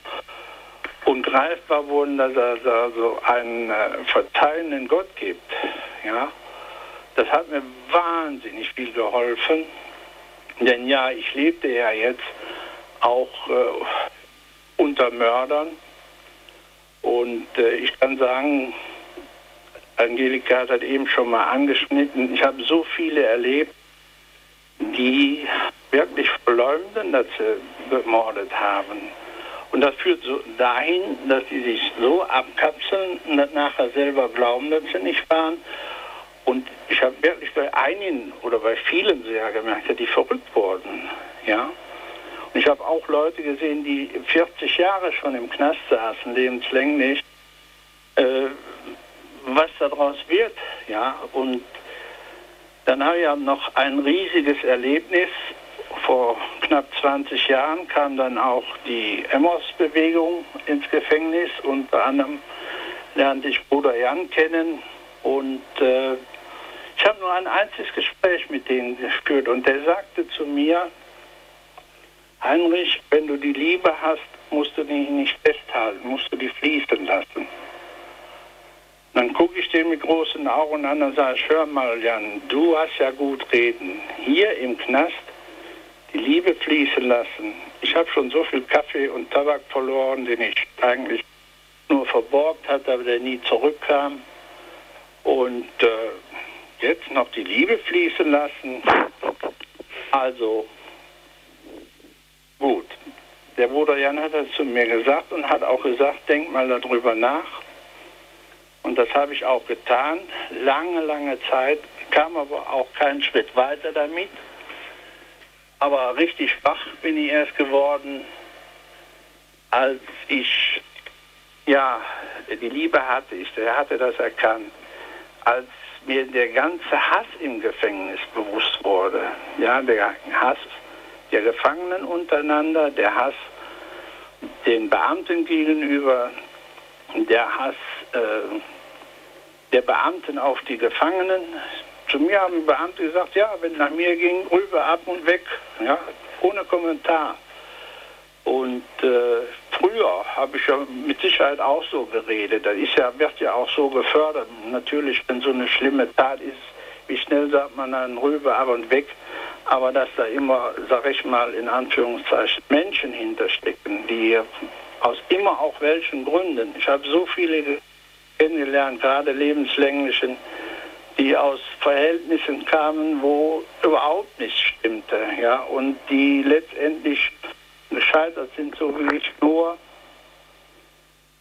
und greifbar wurden, dass es also einen äh, verzeihenden Gott gibt. Ja, das hat mir wahnsinnig viel geholfen, denn ja, ich lebte ja jetzt auch äh, unter Mördern und äh, ich kann sagen, Angelika hat das eben schon mal angeschnitten, ich habe so viele erlebt, die wirklich verleumden, dass sie gemordet haben. Und das führt so dahin, dass sie sich so abkapseln und nachher selber glauben, dass sie nicht waren. Und ich habe wirklich bei einigen oder bei vielen sehr gemerkt, dass die verrückt wurden. Ja? Und ich habe auch Leute gesehen, die 40 Jahre schon im Knast saßen, lebenslänglich, äh, was daraus wird. Ja? Und dann habe ich ja noch ein riesiges Erlebnis. Vor knapp 20 Jahren kam dann auch die Emmers-Bewegung ins Gefängnis. Unter anderem lernte ich Bruder Jan kennen und äh, ich habe nur ein einziges Gespräch mit denen geführt und der sagte zu mir, Heinrich, wenn du die Liebe hast, musst du die nicht festhalten, musst du die fließen lassen. Dann gucke ich den mit großen Augen an und sage, hör mal, Jan, du hast ja gut reden. Hier im Knast die Liebe fließen lassen. Ich habe schon so viel Kaffee und Tabak verloren, den ich eigentlich nur verborgt hatte, aber der nie zurückkam. Und äh, jetzt noch die Liebe fließen lassen. Also gut, der Bruder Jan hat das zu mir gesagt und hat auch gesagt, denk mal darüber nach. Und das habe ich auch getan. Lange, lange Zeit kam aber auch keinen Schritt weiter damit. Aber richtig wach bin ich erst geworden, als ich ja die Liebe hatte. Ich hatte das erkannt, als mir der ganze Hass im Gefängnis bewusst wurde. Ja, der Hass der Gefangenen untereinander, der Hass den Beamten gegenüber, der Hass äh, der Beamten auf die Gefangenen. Zu mir haben Beamte gesagt, ja, wenn nach mir ging, rüber, ab und weg, ja, ohne Kommentar. Und äh, früher habe ich ja mit Sicherheit auch so geredet. Das ist ja, wird ja auch so gefördert. Natürlich, wenn so eine schlimme Tat ist, wie schnell sagt man dann rüber, ab und weg. Aber dass da immer, sag ich mal, in Anführungszeichen Menschen hinterstecken, die aus immer auch welchen Gründen. Ich habe so viele kennengelernt, gerade lebenslänglichen, die aus Verhältnissen kamen, wo überhaupt nichts stimmte, ja, und die letztendlich gescheitert sind, so wie ich nur.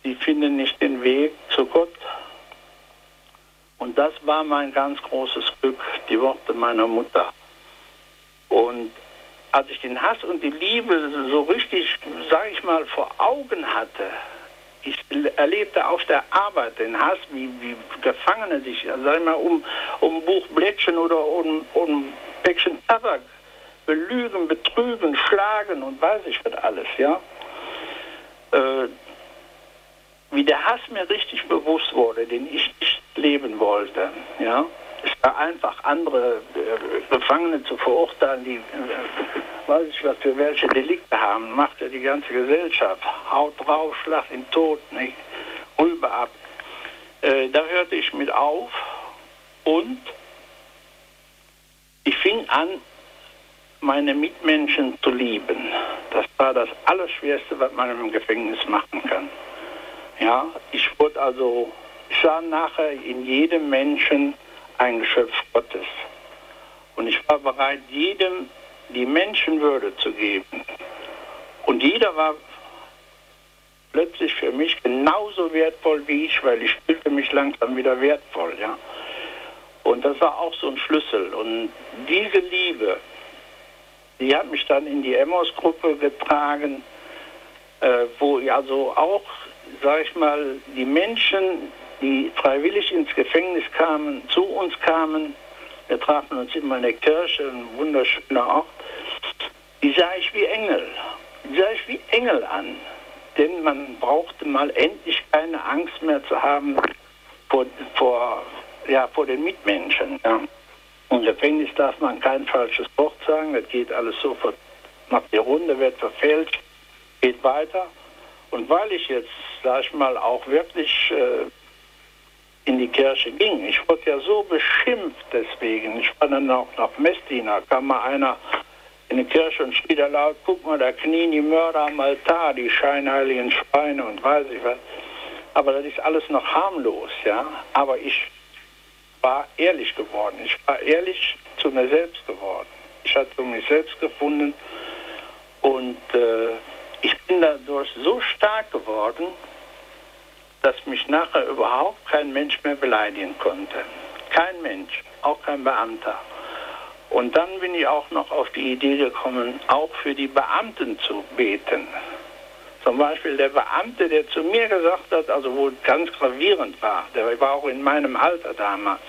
Die finden nicht den Weg zu Gott. Und das war mein ganz großes Glück, die Worte meiner Mutter. Und als ich den Hass und die Liebe so richtig, sage ich mal, vor Augen hatte, ich erlebte auf der Arbeit den Hass, wie, wie Gefangene sich, sag ich mal, um, um Buchblättchen oder um, um Päckchen Tabak belügen, betrügen, schlagen und weiß ich was alles, ja. Äh, wie der Hass mir richtig bewusst wurde, den ich nicht leben wollte, ja. Es war einfach andere äh, Gefangene zu verurteilen, die, äh, weiß ich was für welche Delikte haben, macht ja die ganze Gesellschaft. Haut drauf, schlag ihn tot, nicht? Rüber ab. Äh, da hörte ich mit auf und ich fing an, meine Mitmenschen zu lieben. Das war das Allerschwerste, was man im Gefängnis machen kann. Ja, ich wurde also, ich sah nachher in jedem Menschen ein Geschöpf Gottes. Und ich war bereit, jedem die Menschenwürde zu geben. Und jeder war plötzlich für mich genauso wertvoll wie ich, weil ich fühlte mich langsam wieder wertvoll, ja. Und das war auch so ein Schlüssel. Und diese Liebe, die hat mich dann in die Emmos-Gruppe getragen, äh, wo also auch, sag ich mal, die Menschen die freiwillig ins Gefängnis kamen, zu uns kamen. Wir trafen uns immer in der Kirche, ein wunderschöner Ort. Die sah ich wie Engel. Die sah ich wie Engel an. Denn man brauchte mal endlich keine Angst mehr zu haben vor, vor, ja, vor den Mitmenschen. Ja. Im Gefängnis darf man kein falsches Wort sagen. Das geht alles sofort nach der Runde, wird verfälscht, geht weiter. Und weil ich jetzt, sag ich mal, auch wirklich äh, in die Kirche ging. Ich wurde ja so beschimpft deswegen. Ich war dann auch nach Messdiener, kam mal einer in die Kirche und schrie da laut, guck mal, da knien die Mörder am Altar, die scheinheiligen Schweine und weiß ich was. Aber das ist alles noch harmlos, ja. Aber ich war ehrlich geworden. Ich war ehrlich zu mir selbst geworden. Ich hatte mich selbst gefunden und äh, ich bin dadurch so stark geworden, dass mich nachher überhaupt kein Mensch mehr beleidigen konnte. Kein Mensch, auch kein Beamter. Und dann bin ich auch noch auf die Idee gekommen, auch für die Beamten zu beten. Zum Beispiel der Beamte, der zu mir gesagt hat, also wo ganz gravierend war, der war auch in meinem Alter damals,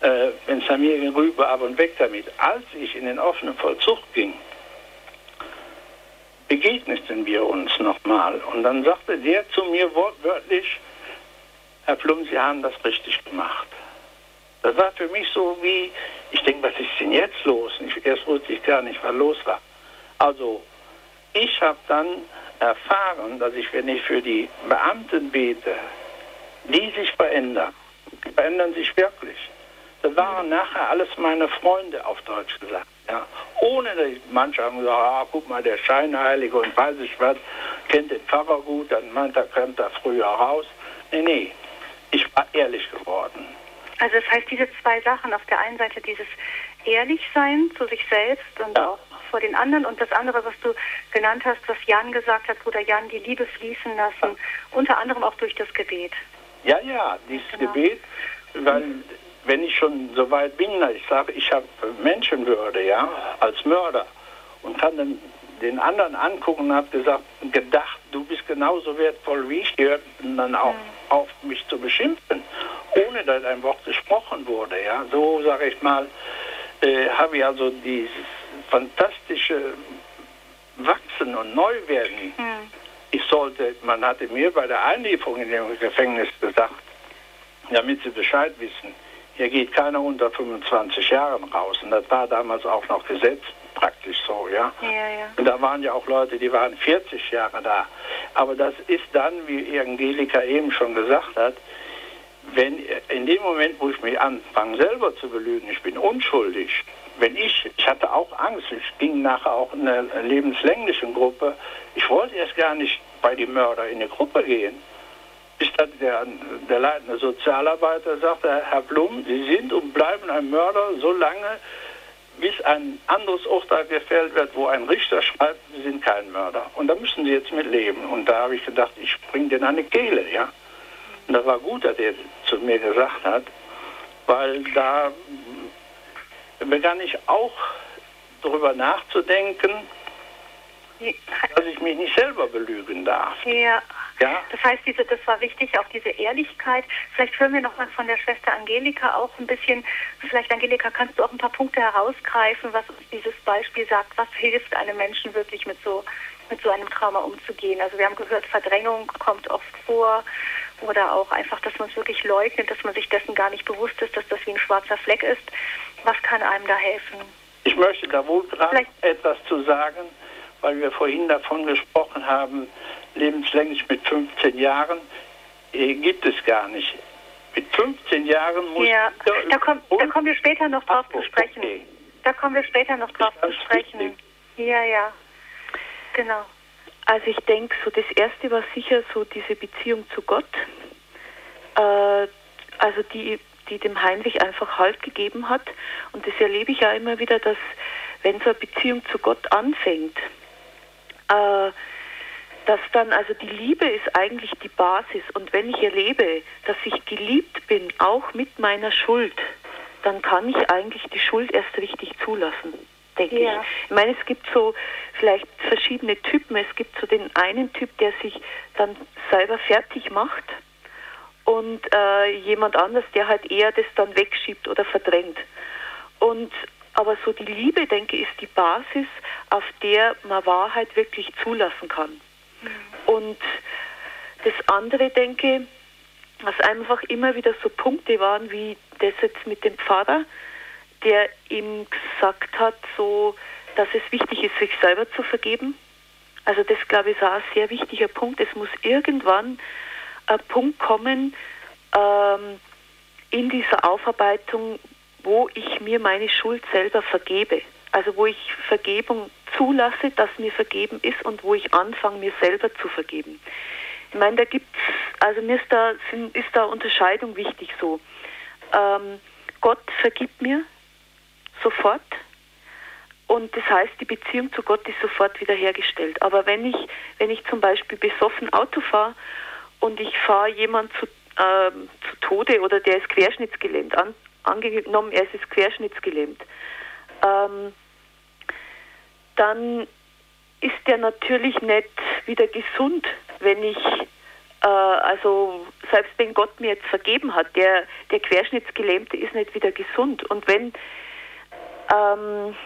äh, wenn es an mir ging, rüber, ab und weg damit. Als ich in den offenen Vollzug ging, begegneten wir uns nochmal. Und dann sagte der zu mir wortwörtlich, Herr Plum, Sie haben das richtig gemacht. Das war für mich so wie, ich denke, was ist denn jetzt los? Ich, erst wusste ich gar nicht, was los war. Also, ich habe dann erfahren, dass ich, wenn ich für die Beamten bete, die sich verändern, die verändern sich wirklich. Das waren nachher alles meine Freunde, auf Deutsch gesagt. Ja. Ohne dass manche haben gesagt, ah, guck mal, der Scheinheilige und weiß ich was, kennt den Pfarrer gut, dann meint er, kommt da früher raus. Nee, nee, ich war ehrlich geworden. Also das heißt, diese zwei Sachen, auf der einen Seite dieses ehrlich sein zu sich selbst und ja. auch vor den anderen. Und das andere, was du genannt hast, was Jan gesagt hat, Bruder Jan, die Liebe fließen lassen, unter anderem auch durch das Gebet. Ja, ja, dieses genau. Gebet, weil wenn ich schon so weit bin, ich sage, ich habe Menschenwürde, ja, als Mörder und kann dann den anderen angucken und habe gesagt, gedacht, du bist genauso wertvoll wie ich, die hörten dann auch mhm. auf, mich zu beschimpfen, ohne dass ein Wort gesprochen wurde, ja. So, sage ich mal, äh, habe ich also dieses fantastische Wachsen und Neuwerden. Mhm. Ich sollte, man hatte mir bei der Einlieferung in dem Gefängnis gesagt, damit Sie Bescheid wissen, hier geht keiner unter 25 Jahren raus. Und das war damals auch noch Gesetz praktisch so, ja. ja, ja. Und da waren ja auch Leute, die waren 40 Jahre da. Aber das ist dann, wie Angelika eben schon gesagt hat, wenn in dem Moment, wo ich mich anfange, selber zu belügen, ich bin unschuldig, wenn ich, ich hatte auch Angst, ich ging nachher auch in eine lebenslängliche Gruppe, ich wollte erst gar nicht bei den Mörder in eine Gruppe gehen. Bis dann der, der leitende Sozialarbeiter sagte, Herr Blum, Sie sind und bleiben ein Mörder so lange, bis ein anderes Urteil gefällt wird, wo ein Richter schreibt, Sie sind kein Mörder. Und da müssen Sie jetzt mit leben. Und da habe ich gedacht, ich bringe den an die Kehle, ja. Und das war gut, dass er zu mir gesagt hat, weil da begann ich auch darüber nachzudenken, dass ich mich nicht selber belügen darf. Ja. ja. Das heißt, diese, das war wichtig, auch diese Ehrlichkeit. Vielleicht hören wir noch mal von der Schwester Angelika auch ein bisschen. Vielleicht, Angelika, kannst du auch ein paar Punkte herausgreifen, was uns dieses Beispiel sagt? Was hilft einem Menschen wirklich mit so, mit so einem Trauma umzugehen? Also wir haben gehört, Verdrängung kommt oft vor oder auch einfach, dass man es wirklich leugnet, dass man sich dessen gar nicht bewusst ist, dass das wie ein schwarzer Fleck ist. Was kann einem da helfen? Ich möchte da wohl gerade etwas zu sagen, weil wir vorhin davon gesprochen haben, lebenslänglich mit 15 Jahren äh, gibt es gar nicht. Mit 15 Jahren muss ja, da, komm, da kommen wir später noch drauf Ach, zu sprechen. Okay. Da kommen wir später noch drauf zu sprechen. Wichtig. Ja, ja, genau. Also ich denke, so das erste war sicher so diese Beziehung zu Gott, äh, also die, die dem Heinrich einfach Halt gegeben hat. Und das erlebe ich ja immer wieder, dass wenn so eine Beziehung zu Gott anfängt, äh, dass dann, also die Liebe ist eigentlich die Basis. Und wenn ich erlebe, dass ich geliebt bin, auch mit meiner Schuld, dann kann ich eigentlich die Schuld erst richtig zulassen denke ja. ich. Ich meine, es gibt so vielleicht verschiedene Typen. Es gibt so den einen Typ, der sich dann selber fertig macht und äh, jemand anders, der halt eher das dann wegschiebt oder verdrängt. Und aber so die Liebe, denke ich, ist die Basis, auf der man Wahrheit wirklich zulassen kann. Mhm. Und das andere, denke was einfach immer wieder so Punkte waren, wie das jetzt mit dem Pfarrer, der ihm gesagt hat, so, dass es wichtig ist, sich selber zu vergeben. Also das, glaube ich, ist auch ein sehr wichtiger Punkt. Es muss irgendwann Punkt kommen ähm, in dieser Aufarbeitung, wo ich mir meine Schuld selber vergebe. Also wo ich Vergebung zulasse, dass mir vergeben ist und wo ich anfange, mir selber zu vergeben. Ich meine, da gibt es, also mir ist da, sind, ist da Unterscheidung wichtig so. Ähm, Gott vergibt mir, sofort. Und das heißt, die Beziehung zu Gott ist sofort wiederhergestellt. Aber wenn ich, wenn ich zum Beispiel besoffen Auto fahre und ich fahre jemand zu, äh, zu Tode oder der ist querschnittsgelähmt, an, angenommen er ist querschnittsgelähmt, ähm, dann ist der natürlich nicht wieder gesund, wenn ich, äh, also selbst wenn Gott mir jetzt vergeben hat, der, der Querschnittsgelähmte ist nicht wieder gesund. Und wenn ähm,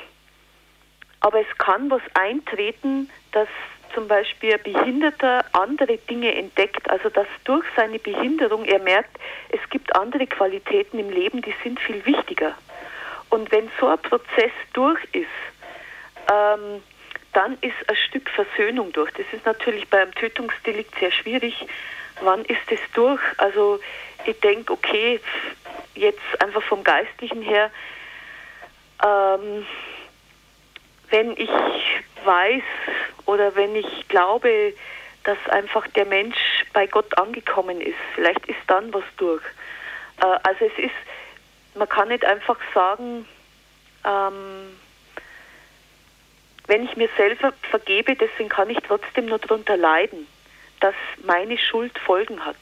aber es kann was eintreten, dass zum Beispiel ein Behinderter andere Dinge entdeckt, also dass durch seine Behinderung er merkt, es gibt andere Qualitäten im Leben, die sind viel wichtiger. Und wenn so ein Prozess durch ist, ähm, dann ist ein Stück Versöhnung durch. Das ist natürlich beim Tötungsdelikt sehr schwierig. Wann ist es durch? Also ich denke, okay, jetzt einfach vom Geistlichen her, ähm, wenn ich weiß oder wenn ich glaube, dass einfach der Mensch bei Gott angekommen ist, vielleicht ist dann was durch. Äh, also es ist, man kann nicht einfach sagen, ähm, wenn ich mir selber vergebe, deswegen kann ich trotzdem nur darunter leiden, dass meine Schuld Folgen hat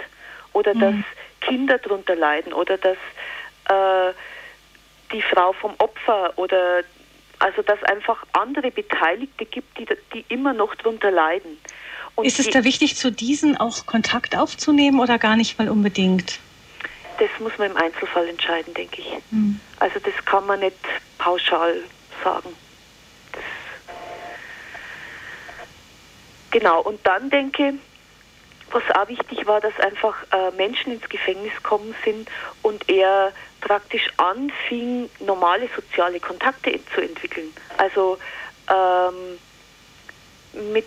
oder mhm. dass Kinder darunter leiden oder dass äh, die Frau vom Opfer oder also dass einfach andere Beteiligte gibt, die, die immer noch darunter leiden. Und ist es da wichtig, zu diesen auch Kontakt aufzunehmen oder gar nicht mal unbedingt? Das muss man im Einzelfall entscheiden, denke ich. Mhm. Also das kann man nicht pauschal sagen. Das genau, und dann denke ich, was auch wichtig war, dass einfach äh, Menschen ins Gefängnis kommen sind und er praktisch anfing, normale soziale Kontakte zu entwickeln. Also ähm, mit,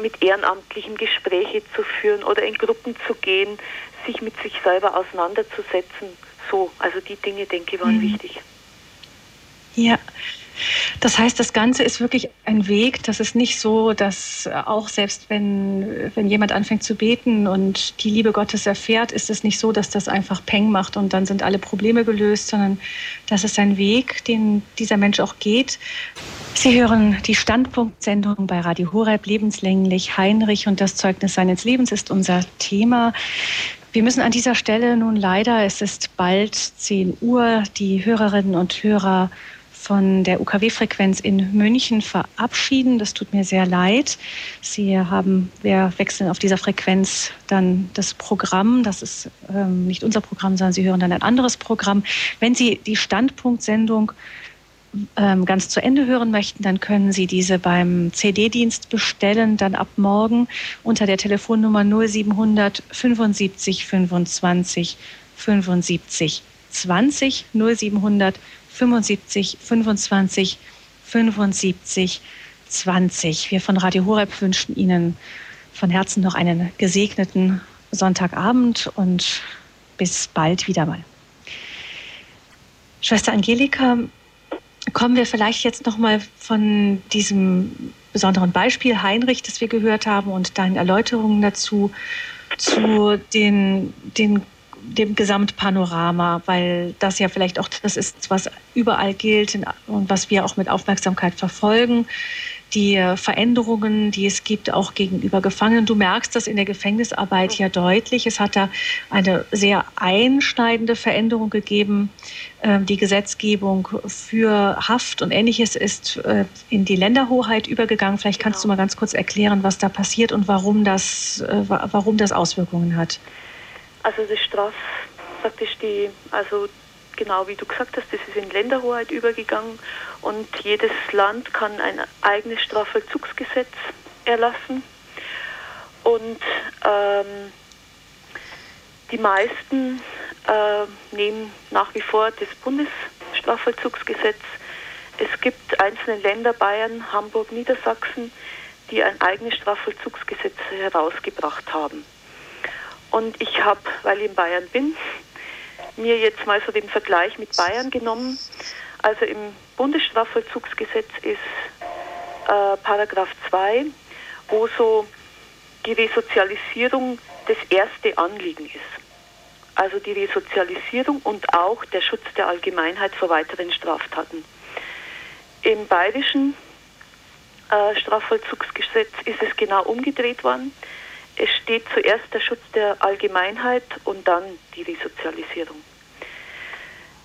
mit ehrenamtlichen Gespräche zu führen oder in Gruppen zu gehen, sich mit sich selber auseinanderzusetzen. So, also die Dinge, denke ich, waren mhm. wichtig. Ja, das heißt, das Ganze ist wirklich ein Weg. Das ist nicht so, dass auch selbst wenn, wenn jemand anfängt zu beten und die Liebe Gottes erfährt, ist es nicht so, dass das einfach Peng macht und dann sind alle Probleme gelöst, sondern das ist ein Weg, den dieser Mensch auch geht. Sie hören die Standpunktsendung bei Radio Horeb lebenslänglich. Heinrich und das Zeugnis seines Lebens ist unser Thema. Wir müssen an dieser Stelle nun leider, es ist bald 10 Uhr, die Hörerinnen und Hörer von der UKW-Frequenz in München verabschieden. Das tut mir sehr leid. Sie haben, wir wechseln auf dieser Frequenz dann das Programm. Das ist ähm, nicht unser Programm, sondern Sie hören dann ein anderes Programm. Wenn Sie die Standpunktsendung ähm, ganz zu Ende hören möchten, dann können Sie diese beim CD-Dienst bestellen, dann ab morgen unter der Telefonnummer 0700 75 25 75 20 0700 75 25 75 20. Wir von Radio Horeb wünschen Ihnen von Herzen noch einen gesegneten Sonntagabend und bis bald wieder mal. Schwester Angelika, kommen wir vielleicht jetzt noch mal von diesem besonderen Beispiel Heinrich, das wir gehört haben und deinen Erläuterungen dazu zu den, den dem Gesamtpanorama, weil das ja vielleicht auch das ist, was überall gilt und was wir auch mit Aufmerksamkeit verfolgen. Die Veränderungen, die es gibt, auch gegenüber Gefangenen. Du merkst das in der Gefängnisarbeit ja deutlich. Es hat da eine sehr einschneidende Veränderung gegeben. Ähm, die Gesetzgebung für Haft und Ähnliches ist äh, in die Länderhoheit übergegangen. Vielleicht kannst genau. du mal ganz kurz erklären, was da passiert und warum das, äh, warum das Auswirkungen hat. Also das Straf, praktisch die, also genau wie du gesagt hast, das ist in Länderhoheit übergegangen und jedes Land kann ein eigenes Strafvollzugsgesetz erlassen. Und ähm, die meisten äh, nehmen nach wie vor das Bundesstrafvollzugsgesetz. Es gibt einzelne Länder, Bayern, Hamburg, Niedersachsen, die ein eigenes Strafvollzugsgesetz herausgebracht haben. Und ich habe, weil ich in Bayern bin, mir jetzt mal so den Vergleich mit Bayern genommen. Also im Bundesstrafvollzugsgesetz ist äh, Paragraph 2, wo so die Resozialisierung das erste Anliegen ist. Also die Resozialisierung und auch der Schutz der Allgemeinheit vor weiteren Straftaten. Im bayerischen äh, Strafvollzugsgesetz ist es genau umgedreht worden es steht zuerst der Schutz der Allgemeinheit und dann die Resozialisierung.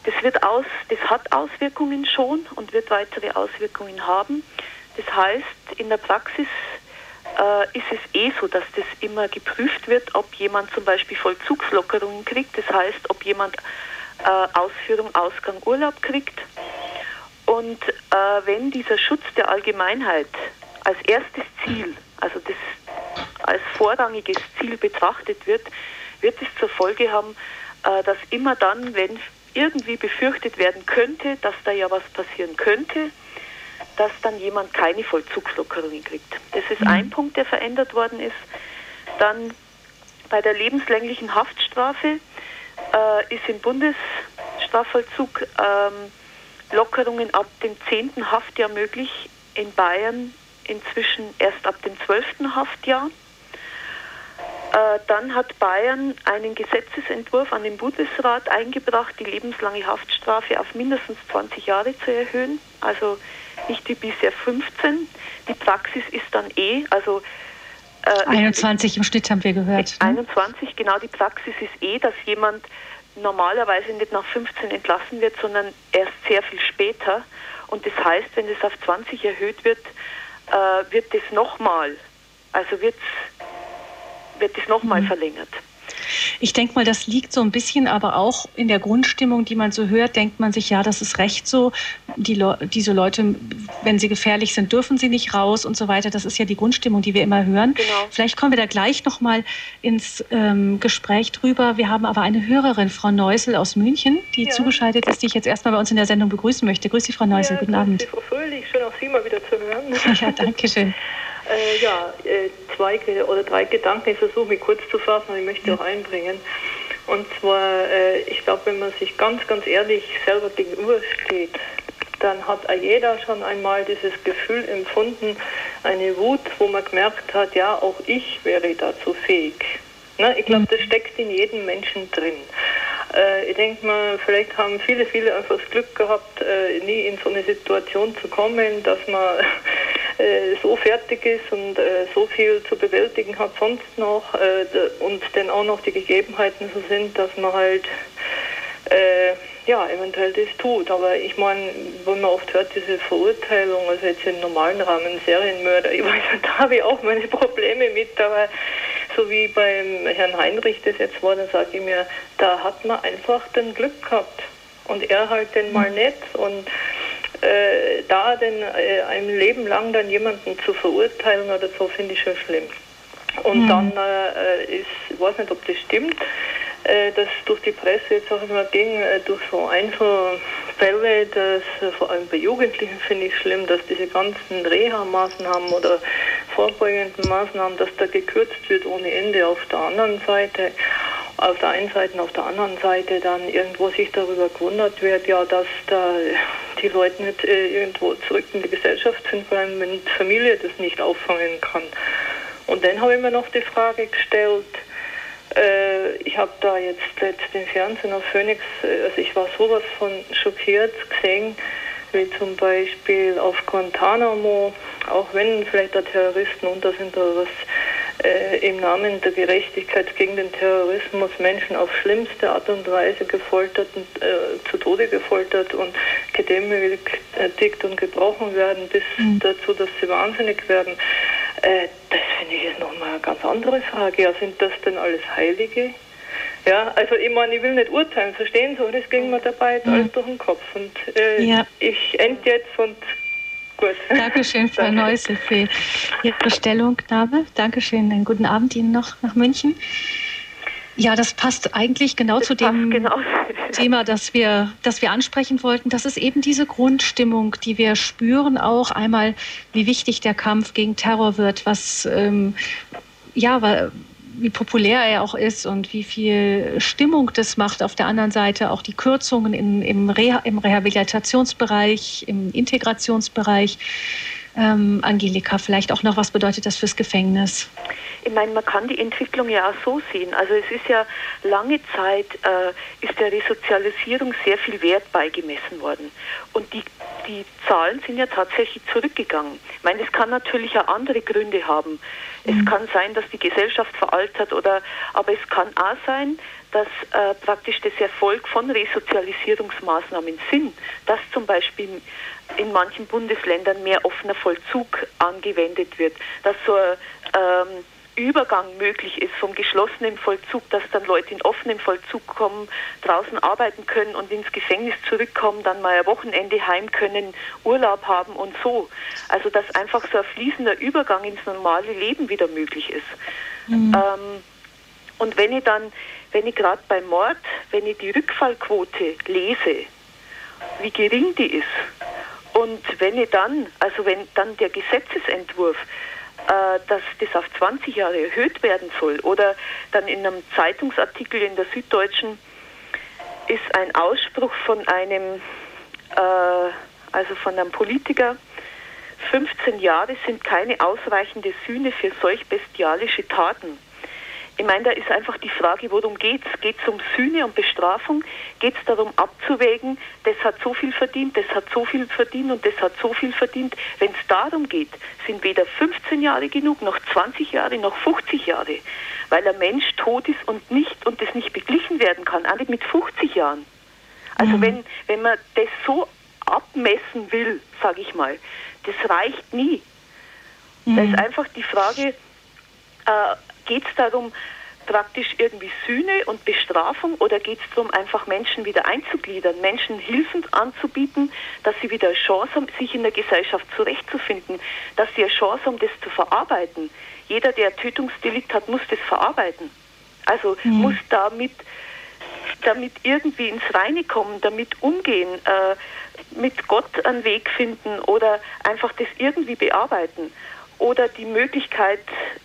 Das, wird aus, das hat Auswirkungen schon und wird weitere Auswirkungen haben. Das heißt, in der Praxis äh, ist es eh so, dass das immer geprüft wird, ob jemand zum Beispiel Vollzugslockerungen kriegt. Das heißt, ob jemand äh, Ausführung, Ausgang, Urlaub kriegt. Und äh, wenn dieser Schutz der Allgemeinheit als erstes Ziel, also das als vorrangiges Ziel betrachtet wird, wird es zur Folge haben, äh, dass immer dann, wenn irgendwie befürchtet werden könnte, dass da ja was passieren könnte, dass dann jemand keine Vollzugslockerungen kriegt. Das ist mhm. ein Punkt, der verändert worden ist. Dann bei der lebenslänglichen Haftstrafe äh, ist im Bundesstrafvollzug ähm, Lockerungen ab dem zehnten Haftjahr möglich. In Bayern inzwischen erst ab dem zwölften Haftjahr. Äh, dann hat Bayern einen Gesetzesentwurf an den Bundesrat eingebracht, die lebenslange Haftstrafe auf mindestens 20 Jahre zu erhöhen, also nicht wie bisher 15. Die Praxis ist dann eh, also äh, 21 im Schnitt haben wir gehört. 21, ne? genau, die Praxis ist eh, dass jemand normalerweise nicht nach 15 entlassen wird, sondern erst sehr viel später. Und das heißt, wenn es auf 20 erhöht wird, äh, wird das nochmal, also wird es nochmal mhm. verlängert. Ich denke mal, das liegt so ein bisschen aber auch in der Grundstimmung, die man so hört, denkt man sich, ja, das ist recht so. Die Le diese Leute, wenn sie gefährlich sind, dürfen sie nicht raus und so weiter. Das ist ja die Grundstimmung, die wir immer hören. Genau. Vielleicht kommen wir da gleich nochmal ins ähm, Gespräch drüber. Wir haben aber eine Hörerin, Frau Neusel aus München, die ja. zugeschaltet ist, die ich jetzt erstmal bei uns in der Sendung begrüßen möchte. Grüß Sie, Frau Neusel. Ja, Guten Abend. Frau Fröhlich. Schön, auch Sie mal wieder zu hören. Ja, danke schön. Äh, ja, äh, zwei oder drei Gedanken. Ich versuche mich kurz zu fassen und ich möchte auch einbringen. Und zwar, äh, ich glaube, wenn man sich ganz, ganz ehrlich selber gegenübersteht, dann hat jeder schon einmal dieses Gefühl empfunden, eine Wut, wo man gemerkt hat, ja, auch ich wäre dazu fähig. Ne? Ich glaube, das steckt in jedem Menschen drin. Äh, ich denke mal, vielleicht haben viele, viele einfach das Glück gehabt, äh, nie in so eine Situation zu kommen, dass man äh, so fertig ist und äh, so viel zu bewältigen hat sonst noch äh, und dann auch noch die Gegebenheiten so sind, dass man halt äh, ja, eventuell das tut. Aber ich meine, wenn man oft hört, diese Verurteilung, also jetzt im normalen Rahmen Serienmörder, ich weiß, da habe ich auch meine Probleme mit, aber so wie beim Herrn Heinrich das jetzt war, dann sage ich mir, da hat man einfach den Glück gehabt und er halt den mal mhm. nicht und äh, da denn äh, ein Leben lang dann jemanden zu verurteilen oder so, finde ich schon schlimm. Und mhm. dann äh, ist, ich weiß nicht, ob das stimmt, äh, dass durch die Presse jetzt auch immer ging, äh, durch so Einzelfälle, dass äh, vor allem bei Jugendlichen finde ich schlimm, dass diese ganzen Reha-Maßnahmen oder vorbeugenden Maßnahmen, dass da gekürzt wird ohne Ende auf der anderen Seite auf der einen Seite und auf der anderen Seite dann irgendwo sich darüber gewundert wird, ja, dass da die Leute nicht äh, irgendwo zurück in die Gesellschaft sind, vor allem wenn die Familie das nicht auffangen kann. Und dann habe ich mir noch die Frage gestellt, äh, ich habe da jetzt letzt im Fernsehen auf Phoenix, äh, also ich war sowas von schockiert gesehen, wie zum Beispiel auf Guantanamo, auch wenn vielleicht da Terroristen unter sind oder was, im Namen der Gerechtigkeit gegen den Terrorismus Menschen auf schlimmste Art und Weise gefoltert und äh, zu Tode gefoltert und gedemütigt und gebrochen werden, bis mhm. dazu, dass sie wahnsinnig werden. Äh, das finde ich jetzt nochmal eine ganz andere Frage. Ja, sind das denn alles Heilige? Ja, also ich meine, ich will nicht urteilen, verstehen Sie, das ging mir dabei jetzt mhm. alles durch den Kopf. Und äh, ja. ich end jetzt und Gut. Dankeschön, Frau Danke. Neusel, für Ihre Stellungnahme. Dankeschön. Einen guten Abend Ihnen noch nach München. Ja, das passt eigentlich genau das zu dem genau. Thema, das wir, das wir ansprechen wollten. Das ist eben diese Grundstimmung, die wir spüren, auch einmal, wie wichtig der Kampf gegen Terror wird, was ähm, ja, wie populär er auch ist und wie viel Stimmung das macht. Auf der anderen Seite auch die Kürzungen in, im, Reha, im Rehabilitationsbereich, im Integrationsbereich. Ähm, Angelika, vielleicht auch noch, was bedeutet das fürs Gefängnis? Ich meine, man kann die Entwicklung ja auch so sehen. Also es ist ja lange Zeit, äh, ist der Resozialisierung sehr viel Wert beigemessen worden. Und die, die Zahlen sind ja tatsächlich zurückgegangen. Ich meine, es kann natürlich auch andere Gründe haben. Es mhm. kann sein, dass die Gesellschaft veraltert oder, aber es kann auch sein, dass äh, praktisch das Erfolg von Resozialisierungsmaßnahmen sind, dass zum Beispiel in manchen Bundesländern mehr offener Vollzug angewendet wird, dass so ähm, Übergang möglich ist vom geschlossenen Vollzug, dass dann Leute in offenem Vollzug kommen, draußen arbeiten können und ins Gefängnis zurückkommen, dann mal ein Wochenende heim können, Urlaub haben und so. Also dass einfach so ein fließender Übergang ins normale Leben wieder möglich ist. Mhm. Ähm, und wenn ich dann, wenn ich gerade beim Mord, wenn ich die Rückfallquote lese, wie gering die ist, und wenn ich dann, also wenn dann der Gesetzesentwurf dass das auf 20 Jahre erhöht werden soll. Oder dann in einem Zeitungsartikel in der Süddeutschen ist ein Ausspruch von einem, äh, also von einem Politiker, 15 Jahre sind keine ausreichende Sühne für solch bestialische Taten. Ich meine, da ist einfach die Frage, worum geht es? Geht es um Sühne und Bestrafung? Geht es darum abzuwägen, das hat so viel verdient, das hat so viel verdient und das hat so viel verdient? Wenn es darum geht, sind weder 15 Jahre genug, noch 20 Jahre, noch 50 Jahre, weil ein Mensch tot ist und nicht und das nicht beglichen werden kann, auch nicht mit 50 Jahren. Also mhm. wenn, wenn man das so abmessen will, sage ich mal, das reicht nie. Mhm. Da ist einfach die Frage, äh, geht es darum, praktisch irgendwie Sühne und Bestrafung oder geht es darum, einfach Menschen wieder einzugliedern, Menschen Hilfen anzubieten, dass sie wieder eine Chance haben, sich in der Gesellschaft zurechtzufinden, dass sie eine Chance haben, das zu verarbeiten. Jeder, der Tötungsdelikt hat, muss das verarbeiten. Also mhm. muss damit, damit irgendwie ins Reine kommen, damit umgehen, äh, mit Gott einen Weg finden oder einfach das irgendwie bearbeiten oder die Möglichkeit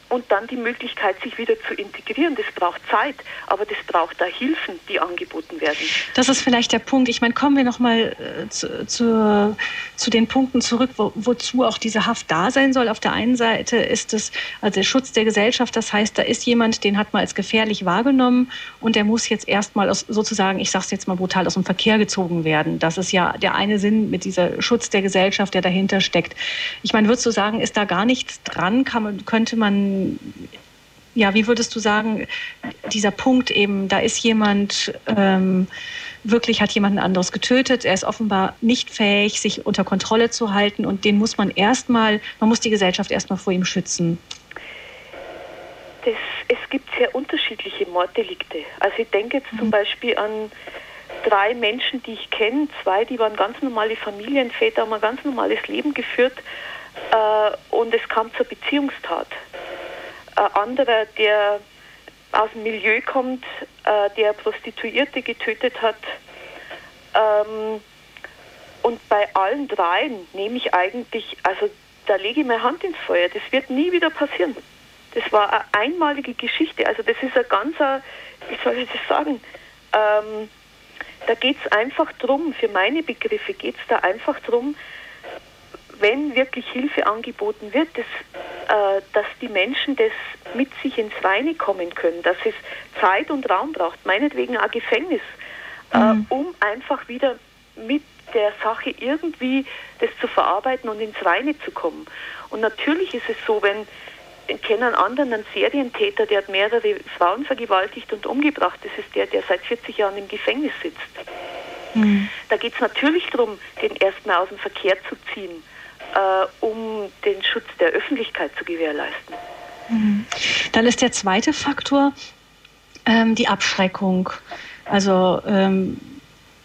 und dann die Möglichkeit, sich wieder zu integrieren. Das braucht Zeit, aber das braucht da Hilfen, die angeboten werden. Das ist vielleicht der Punkt. Ich meine, kommen wir noch mal äh, zu, zu, zu, den Punkten zurück, wo, wozu auch diese Haft da sein soll. Auf der einen Seite ist es also der Schutz der Gesellschaft. Das heißt, da ist jemand, den hat man als gefährlich wahrgenommen und der muss jetzt erstmal sozusagen, ich sage es jetzt mal brutal, aus dem Verkehr gezogen werden. Das ist ja der eine Sinn mit dieser Schutz der Gesellschaft, der dahinter steckt. Ich meine, würdest du sagen, ist da gar nichts dran? Man, könnte man ja, wie würdest du sagen, dieser Punkt eben, da ist jemand, ähm, wirklich hat jemand anderes getötet, er ist offenbar nicht fähig, sich unter Kontrolle zu halten und den muss man erstmal, man muss die Gesellschaft erstmal vor ihm schützen. Das, es gibt sehr unterschiedliche Morddelikte. Also ich denke jetzt mhm. zum Beispiel an drei Menschen, die ich kenne, zwei, die waren ganz normale Familienväter, haben ein ganz normales Leben geführt äh, und es kam zur Beziehungstat ein anderer, der aus dem Milieu kommt, äh, der Prostituierte getötet hat. Ähm, und bei allen dreien nehme ich eigentlich, also da lege ich meine Hand ins Feuer, das wird nie wieder passieren. Das war eine einmalige Geschichte. Also das ist ein ganzer, wie soll ich das sagen, ähm, da geht es einfach drum, für meine Begriffe geht es da einfach drum, wenn wirklich Hilfe angeboten wird, dass, äh, dass die Menschen das mit sich ins Reine kommen können, dass es Zeit und Raum braucht, meinetwegen auch Gefängnis, äh, mhm. äh, um einfach wieder mit der Sache irgendwie das zu verarbeiten und ins Reine zu kommen. Und natürlich ist es so, wenn ich kenne einen anderen, einen Serientäter, der hat mehrere Frauen vergewaltigt und umgebracht. Das ist der, der seit 40 Jahren im Gefängnis sitzt. Mhm. Da geht es natürlich darum, den erstmal aus dem Verkehr zu ziehen um den Schutz der Öffentlichkeit zu gewährleisten. Mhm. Dann ist der zweite Faktor ähm, die Abschreckung. Also ähm,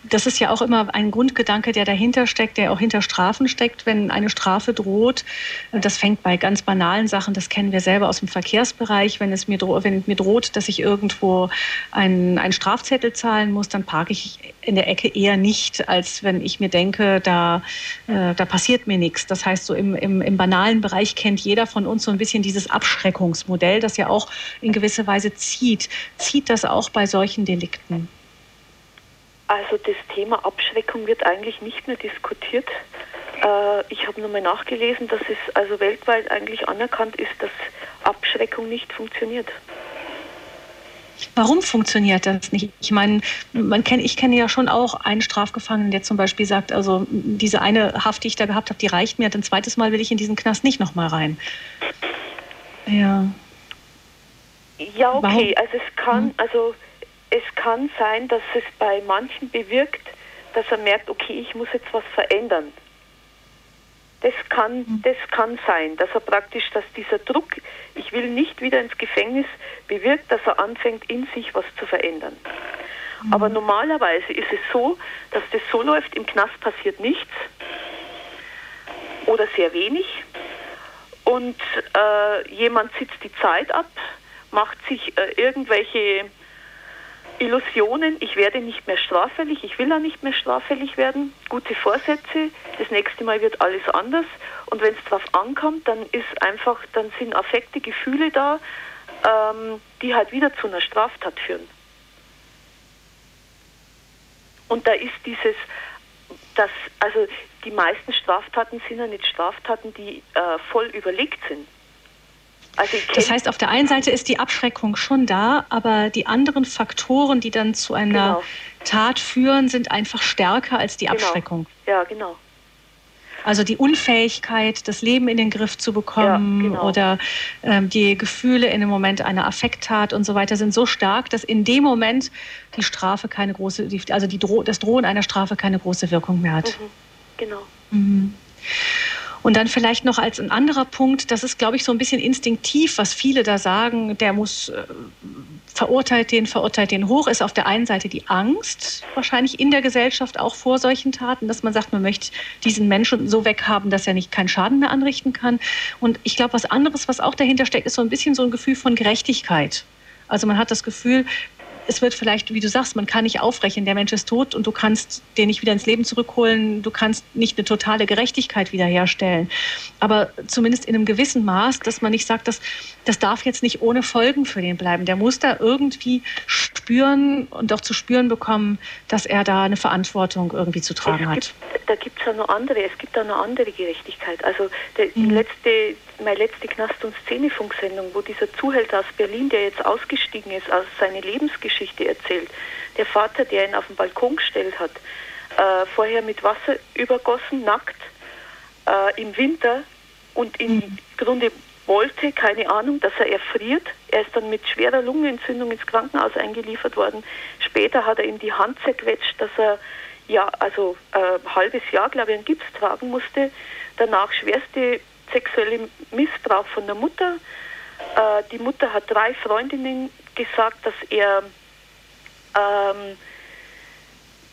das ist ja auch immer ein Grundgedanke, der dahinter steckt, der auch hinter Strafen steckt, wenn eine Strafe droht. Das fängt bei ganz banalen Sachen, das kennen wir selber aus dem Verkehrsbereich. Wenn es mir, droht, wenn mir droht, dass ich irgendwo einen, einen Strafzettel zahlen muss, dann parke ich in der Ecke eher nicht, als wenn ich mir denke, da, äh, da passiert mir nichts. Das heißt, so im, im, im banalen Bereich kennt jeder von uns so ein bisschen dieses Abschreckungsmodell, das ja auch in gewisser Weise zieht. Zieht das auch bei solchen Delikten? Also das Thema Abschreckung wird eigentlich nicht mehr diskutiert. Äh, ich habe nochmal nachgelesen, dass es also weltweit eigentlich anerkannt ist, dass Abschreckung nicht funktioniert. Warum funktioniert das nicht? Ich meine, man kenn, ich kenne ja schon auch einen Strafgefangenen, der zum Beispiel sagt, also diese eine Haft, die ich da gehabt habe, die reicht mir. Ein zweites Mal will ich in diesen Knast nicht nochmal rein. Ja. Ja, okay. Warum? Also es kann, also es kann sein, dass es bei manchen bewirkt, dass er merkt, okay, ich muss jetzt was verändern. Das kann, mhm. das kann sein, dass er praktisch, dass dieser Druck, ich will nicht wieder ins Gefängnis, bewirkt, dass er anfängt, in sich was zu verändern. Mhm. Aber normalerweise ist es so, dass das so läuft, im Knast passiert nichts oder sehr wenig und äh, jemand sitzt die Zeit ab, macht sich äh, irgendwelche Illusionen, ich werde nicht mehr straffällig, ich will auch nicht mehr straffällig werden, gute Vorsätze, das nächste Mal wird alles anders und wenn es darauf ankommt, dann ist einfach, dann sind Affekte, Gefühle da, ähm, die halt wieder zu einer Straftat führen. Und da ist dieses, das, also die meisten Straftaten sind ja nicht Straftaten, die äh, voll überlegt sind. Also das heißt, auf der einen Seite ist die Abschreckung schon da, aber die anderen Faktoren, die dann zu einer genau. Tat führen, sind einfach stärker als die genau. Abschreckung. Ja, genau. Also die Unfähigkeit, das Leben in den Griff zu bekommen ja, genau. oder ähm, die Gefühle in dem Moment einer Affekttat und so weiter sind so stark, dass in dem Moment die Strafe keine große, also die Dro das Drohen einer Strafe keine große Wirkung mehr hat. Mhm, genau. Mhm. Und dann vielleicht noch als ein anderer Punkt, das ist, glaube ich, so ein bisschen instinktiv, was viele da sagen, der muss äh, verurteilt den, verurteilt den hoch, ist auf der einen Seite die Angst, wahrscheinlich in der Gesellschaft auch vor solchen Taten, dass man sagt, man möchte diesen Menschen so weghaben, dass er nicht keinen Schaden mehr anrichten kann. Und ich glaube, was anderes, was auch dahinter steckt, ist so ein bisschen so ein Gefühl von Gerechtigkeit. Also man hat das Gefühl, es wird vielleicht, wie du sagst, man kann nicht aufrechnen, der Mensch ist tot und du kannst den nicht wieder ins Leben zurückholen, du kannst nicht eine totale Gerechtigkeit wiederherstellen. Aber zumindest in einem gewissen Maß, dass man nicht sagt, dass das darf jetzt nicht ohne Folgen für den bleiben. Der muss da irgendwie spüren und auch zu spüren bekommen, dass er da eine Verantwortung irgendwie zu tragen hat. da gibt es ja noch andere, es gibt da noch andere Gerechtigkeit. Also der, die mhm. letzte, meine letzte Knast- und Szenefunk-Sendung, wo dieser Zuhälter aus Berlin, der jetzt ausgestiegen ist, aus seiner Lebensgeschichte erzählt, der Vater, der ihn auf den Balkon gestellt hat, äh, vorher mit Wasser übergossen, nackt, äh, im Winter und im mhm. Grunde wollte, keine Ahnung, dass er erfriert. Er ist dann mit schwerer Lungenentzündung ins Krankenhaus eingeliefert worden. Später hat er ihm die Hand zerquetscht, dass er ja, also äh, halbes Jahr, glaube ich, einen Gips tragen musste. Danach schwerste sexuelle Missbrauch von der Mutter. Äh, die Mutter hat drei Freundinnen gesagt, dass er ähm,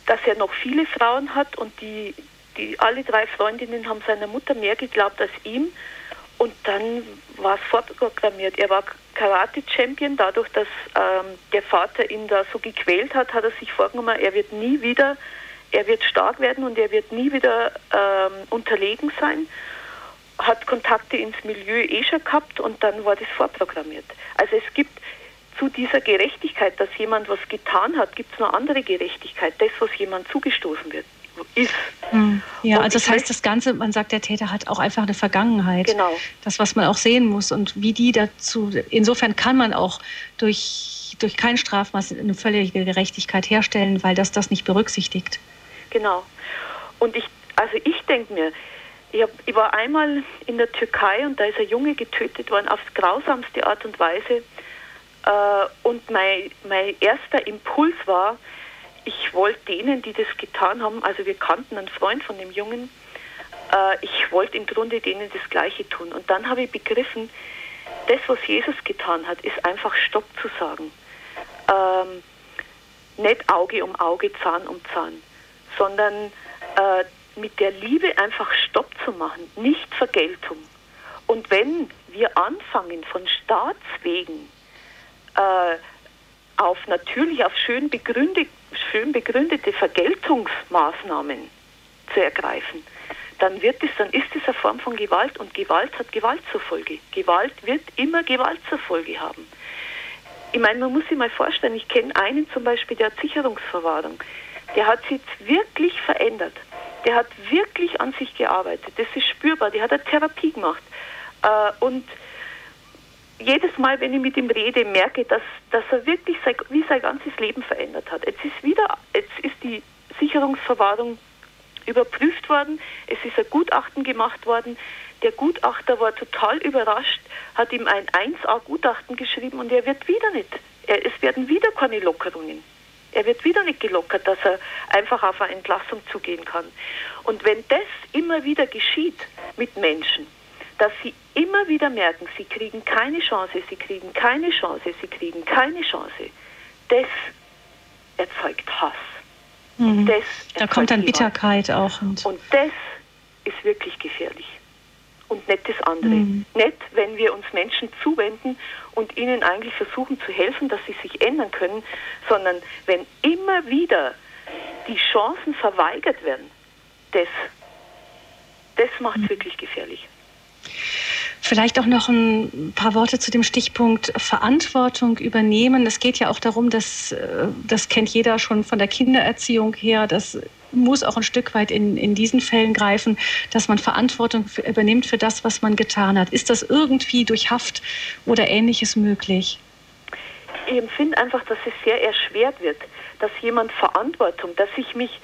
dass er noch viele Frauen hat und die, die alle drei Freundinnen haben seiner Mutter mehr geglaubt als ihm. Und dann war es vorprogrammiert. Er war Karate-Champion. Dadurch, dass ähm, der Vater ihn da so gequält hat, hat er sich vorgenommen, er wird nie wieder, er wird stark werden und er wird nie wieder ähm, unterlegen sein. Hat Kontakte ins Milieu eh schon gehabt und dann war das vorprogrammiert. Also es gibt zu dieser Gerechtigkeit, dass jemand was getan hat, gibt es noch andere Gerechtigkeit, das, was jemand zugestoßen wird ist. Hm. Ja, und also das heißt, das Ganze, man sagt, der Täter hat auch einfach eine Vergangenheit. Genau. Das, was man auch sehen muss und wie die dazu, insofern kann man auch durch, durch kein Strafmaß eine völlige Gerechtigkeit herstellen, weil das das nicht berücksichtigt. Genau. Und ich, also ich denke mir, ich, hab, ich war einmal in der Türkei und da ist ein Junge getötet worden auf grausamste Art und Weise. Äh, und mein, mein erster Impuls war, ich wollte denen, die das getan haben, also wir kannten einen Freund von dem Jungen, äh, ich wollte im Grunde denen das Gleiche tun. Und dann habe ich begriffen, das, was Jesus getan hat, ist einfach Stopp zu sagen. Ähm, nicht Auge um Auge, Zahn um Zahn, sondern äh, mit der Liebe einfach Stopp zu machen, nicht Vergeltung. Und wenn wir anfangen, von Staatswegen äh, auf natürlich auf schön, begründet, schön begründete Vergeltungsmaßnahmen zu ergreifen, dann wird es, dann ist es eine Form von Gewalt und Gewalt hat Gewalt zur Folge. Gewalt wird immer Gewalt zur Folge haben. Ich meine, man muss sich mal vorstellen, ich kenne einen zum Beispiel, der hat Sicherungsverwahrung. Der hat sich wirklich verändert. Der hat wirklich an sich gearbeitet. Das ist spürbar. Der hat eine Therapie gemacht. Äh, und jedes Mal, wenn ich mit ihm rede, merke, dass, dass er wirklich sein, wie sein ganzes Leben verändert hat. Jetzt ist wieder, jetzt ist die Sicherungsverwahrung überprüft worden, es ist ein Gutachten gemacht worden. Der Gutachter war total überrascht, hat ihm ein 1A-Gutachten geschrieben und er wird wieder nicht, es werden wieder keine Lockerungen. Er wird wieder nicht gelockert, dass er einfach auf eine Entlassung zugehen kann. Und wenn das immer wieder geschieht mit Menschen, dass sie immer wieder merken, sie kriegen keine Chance, sie kriegen keine Chance, sie kriegen keine Chance, das erzeugt Hass. Mhm. Das da kommt dann Bitterkeit auch. Und, und das ist wirklich gefährlich. Und nicht das andere. Mhm. Nicht, wenn wir uns Menschen zuwenden und ihnen eigentlich versuchen zu helfen, dass sie sich ändern können, sondern wenn immer wieder die Chancen verweigert werden, das, das macht es mhm. wirklich gefährlich. Vielleicht auch noch ein paar Worte zu dem Stichpunkt Verantwortung übernehmen. Es geht ja auch darum, dass äh, das kennt jeder schon von der Kindererziehung her, dass muss auch ein Stück weit in, in diesen Fällen greifen, dass man Verantwortung übernimmt für das, was man getan hat. Ist das irgendwie durch Haft oder ähnliches möglich? Ich empfinde einfach, dass es sehr erschwert wird, dass jemand Verantwortung, dass ich mich,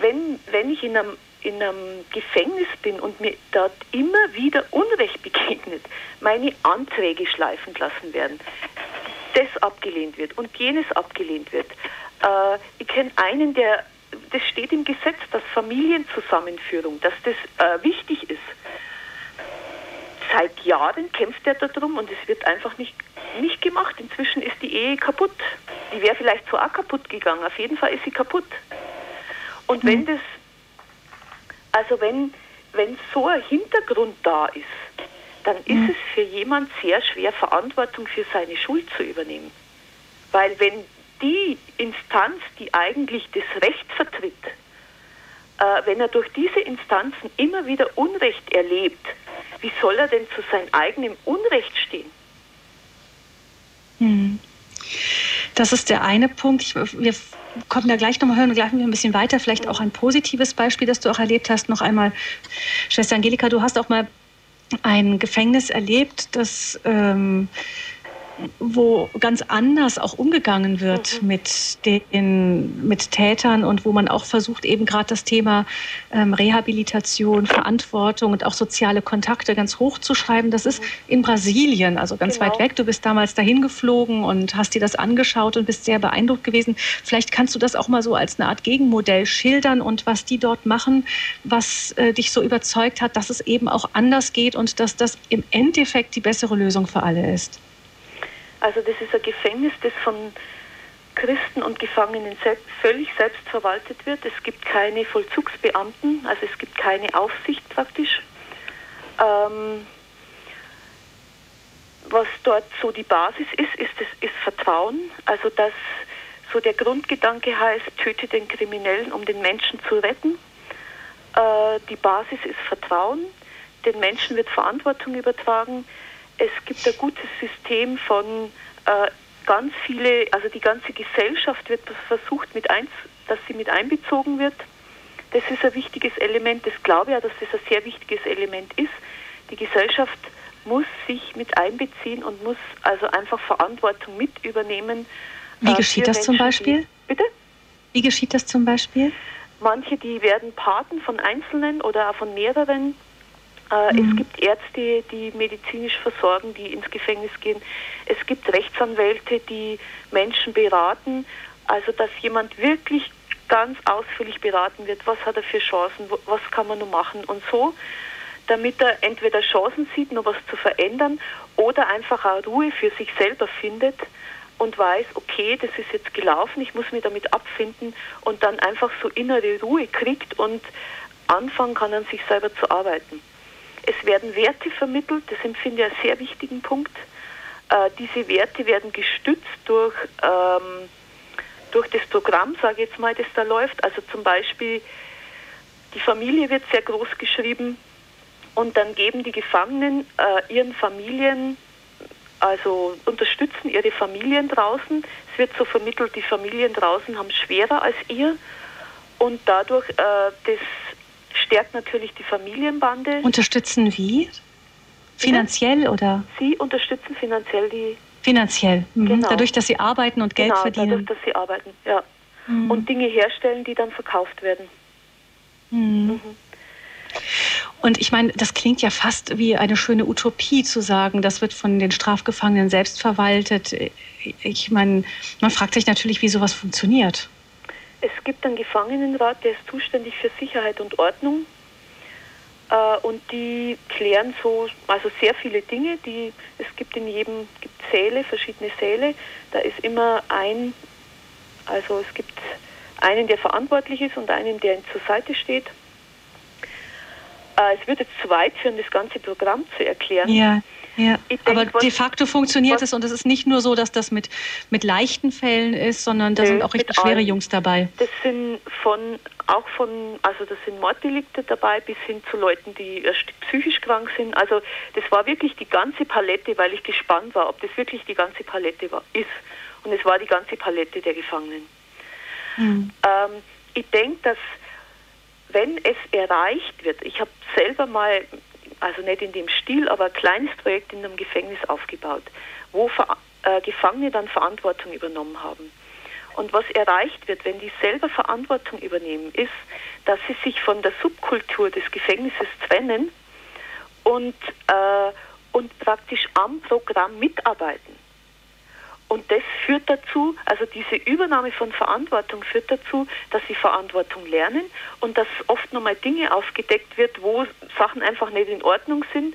wenn, wenn ich in einem, in einem Gefängnis bin und mir dort immer wieder Unrecht begegnet, meine Anträge schleifen lassen werden, das abgelehnt wird und jenes abgelehnt wird. Äh, ich kenne einen, der das steht im Gesetz, dass Familienzusammenführung, dass das äh, wichtig ist. Seit Jahren kämpft er darum und es wird einfach nicht, nicht gemacht. Inzwischen ist die Ehe kaputt. Die wäre vielleicht so auch kaputt gegangen. Auf jeden Fall ist sie kaputt. Und wenn mhm. das, also wenn, wenn so ein Hintergrund da ist, dann ist mhm. es für jemand sehr schwer, Verantwortung für seine Schuld zu übernehmen. Weil wenn die Instanz, die eigentlich das Recht vertritt, äh, wenn er durch diese Instanzen immer wieder Unrecht erlebt, wie soll er denn zu seinem eigenen Unrecht stehen? Hm. Das ist der eine Punkt. Ich, wir kommen da gleich nochmal hören gleich ein bisschen weiter. Vielleicht auch ein positives Beispiel, das du auch erlebt hast. Noch einmal, Schwester Angelika, du hast auch mal ein Gefängnis erlebt, das ähm, wo ganz anders auch umgegangen wird mhm. mit den mit Tätern und wo man auch versucht, eben gerade das Thema ähm, Rehabilitation, Verantwortung und auch soziale Kontakte ganz hoch zu schreiben. Das ist mhm. in Brasilien, also ganz genau. weit weg. Du bist damals dahin geflogen und hast dir das angeschaut und bist sehr beeindruckt gewesen. Vielleicht kannst du das auch mal so als eine Art Gegenmodell schildern und was die dort machen, was äh, dich so überzeugt hat, dass es eben auch anders geht und dass das im Endeffekt die bessere Lösung für alle ist. Also das ist ein Gefängnis, das von Christen und Gefangenen selbst, völlig selbst verwaltet wird. Es gibt keine Vollzugsbeamten, also es gibt keine Aufsicht praktisch. Ähm, was dort so die Basis ist, ist, das, ist Vertrauen. Also dass so der Grundgedanke heißt, töte den Kriminellen, um den Menschen zu retten. Äh, die Basis ist Vertrauen. Den Menschen wird Verantwortung übertragen es gibt ein gutes System von äh, ganz viele, also die ganze Gesellschaft wird versucht, mit eins, dass sie mit einbezogen wird. Das ist ein wichtiges Element. Das glaube ich ja, dass das ein sehr wichtiges Element ist. Die Gesellschaft muss sich mit einbeziehen und muss also einfach Verantwortung mit übernehmen. Wie äh, geschieht das Menschen, zum Beispiel? Die, bitte? Wie geschieht das zum Beispiel? Manche, die werden Paten von Einzelnen oder auch von mehreren mhm. Es gibt Ärzte, die medizinisch versorgen, die ins Gefängnis gehen. Es gibt Rechtsanwälte, die Menschen beraten. Also dass jemand wirklich ganz ausführlich beraten wird, was hat er für Chancen, was kann man nur machen und so, damit er entweder Chancen sieht, noch was zu verändern oder einfach auch Ruhe für sich selber findet und weiß, okay, das ist jetzt gelaufen, ich muss mich damit abfinden und dann einfach so innere Ruhe kriegt und anfangen kann, an sich selber zu arbeiten. Es werden Werte vermittelt, das empfinde ich einen sehr wichtigen Punkt. Äh, diese Werte werden gestützt durch, ähm, durch das Programm, sage ich jetzt mal, das da läuft. Also zum Beispiel die Familie wird sehr groß geschrieben und dann geben die Gefangenen äh, ihren Familien, also unterstützen ihre Familien draußen. Es wird so vermittelt, die Familien draußen haben schwerer als ihr und dadurch äh, das stärkt natürlich die Familienbande. Unterstützen wie? Finanziell ja? oder? Sie unterstützen finanziell die. Finanziell. Mhm. Genau. Dadurch, dass sie arbeiten und Geld genau, verdienen. Dadurch, dass sie arbeiten, ja. Mhm. Und Dinge herstellen, die dann verkauft werden. Mhm. mhm. Und ich meine, das klingt ja fast wie eine schöne Utopie zu sagen, das wird von den Strafgefangenen selbst verwaltet. Ich meine, man fragt sich natürlich, wie sowas funktioniert. Es gibt einen Gefangenenrat, der ist zuständig für Sicherheit und Ordnung. Äh, und die klären so, also sehr viele Dinge. Die, es gibt in jedem gibt Säle, verschiedene Säle. Da ist immer ein, also es gibt einen, der verantwortlich ist und einen, der zur Seite steht. Äh, es jetzt zu weit führen, das ganze Programm zu erklären. Ja. Ja, denk, aber de facto funktioniert es und es ist nicht nur so, dass das mit, mit leichten Fällen ist, sondern da sind auch richtig schwere. Jungs dabei. Das sind von, auch von, also das sind Morddelikte dabei bis hin zu Leuten, die psychisch krank sind. Also das war wirklich die ganze Palette, weil ich gespannt war, ob das wirklich die ganze Palette war, ist. Und es war die ganze Palette der Gefangenen. Mhm. Ähm, ich denke, dass wenn es erreicht wird, ich habe selber mal, also nicht in dem Stil, aber ein kleines Projekt in einem Gefängnis aufgebaut, wo äh, Gefangene dann Verantwortung übernommen haben. Und was erreicht wird, wenn die selber Verantwortung übernehmen, ist, dass sie sich von der Subkultur des Gefängnisses trennen und, äh, und praktisch am Programm mitarbeiten. Und das führt dazu, also diese Übernahme von Verantwortung führt dazu, dass sie Verantwortung lernen und dass oft nochmal Dinge aufgedeckt wird, wo Sachen einfach nicht in Ordnung sind,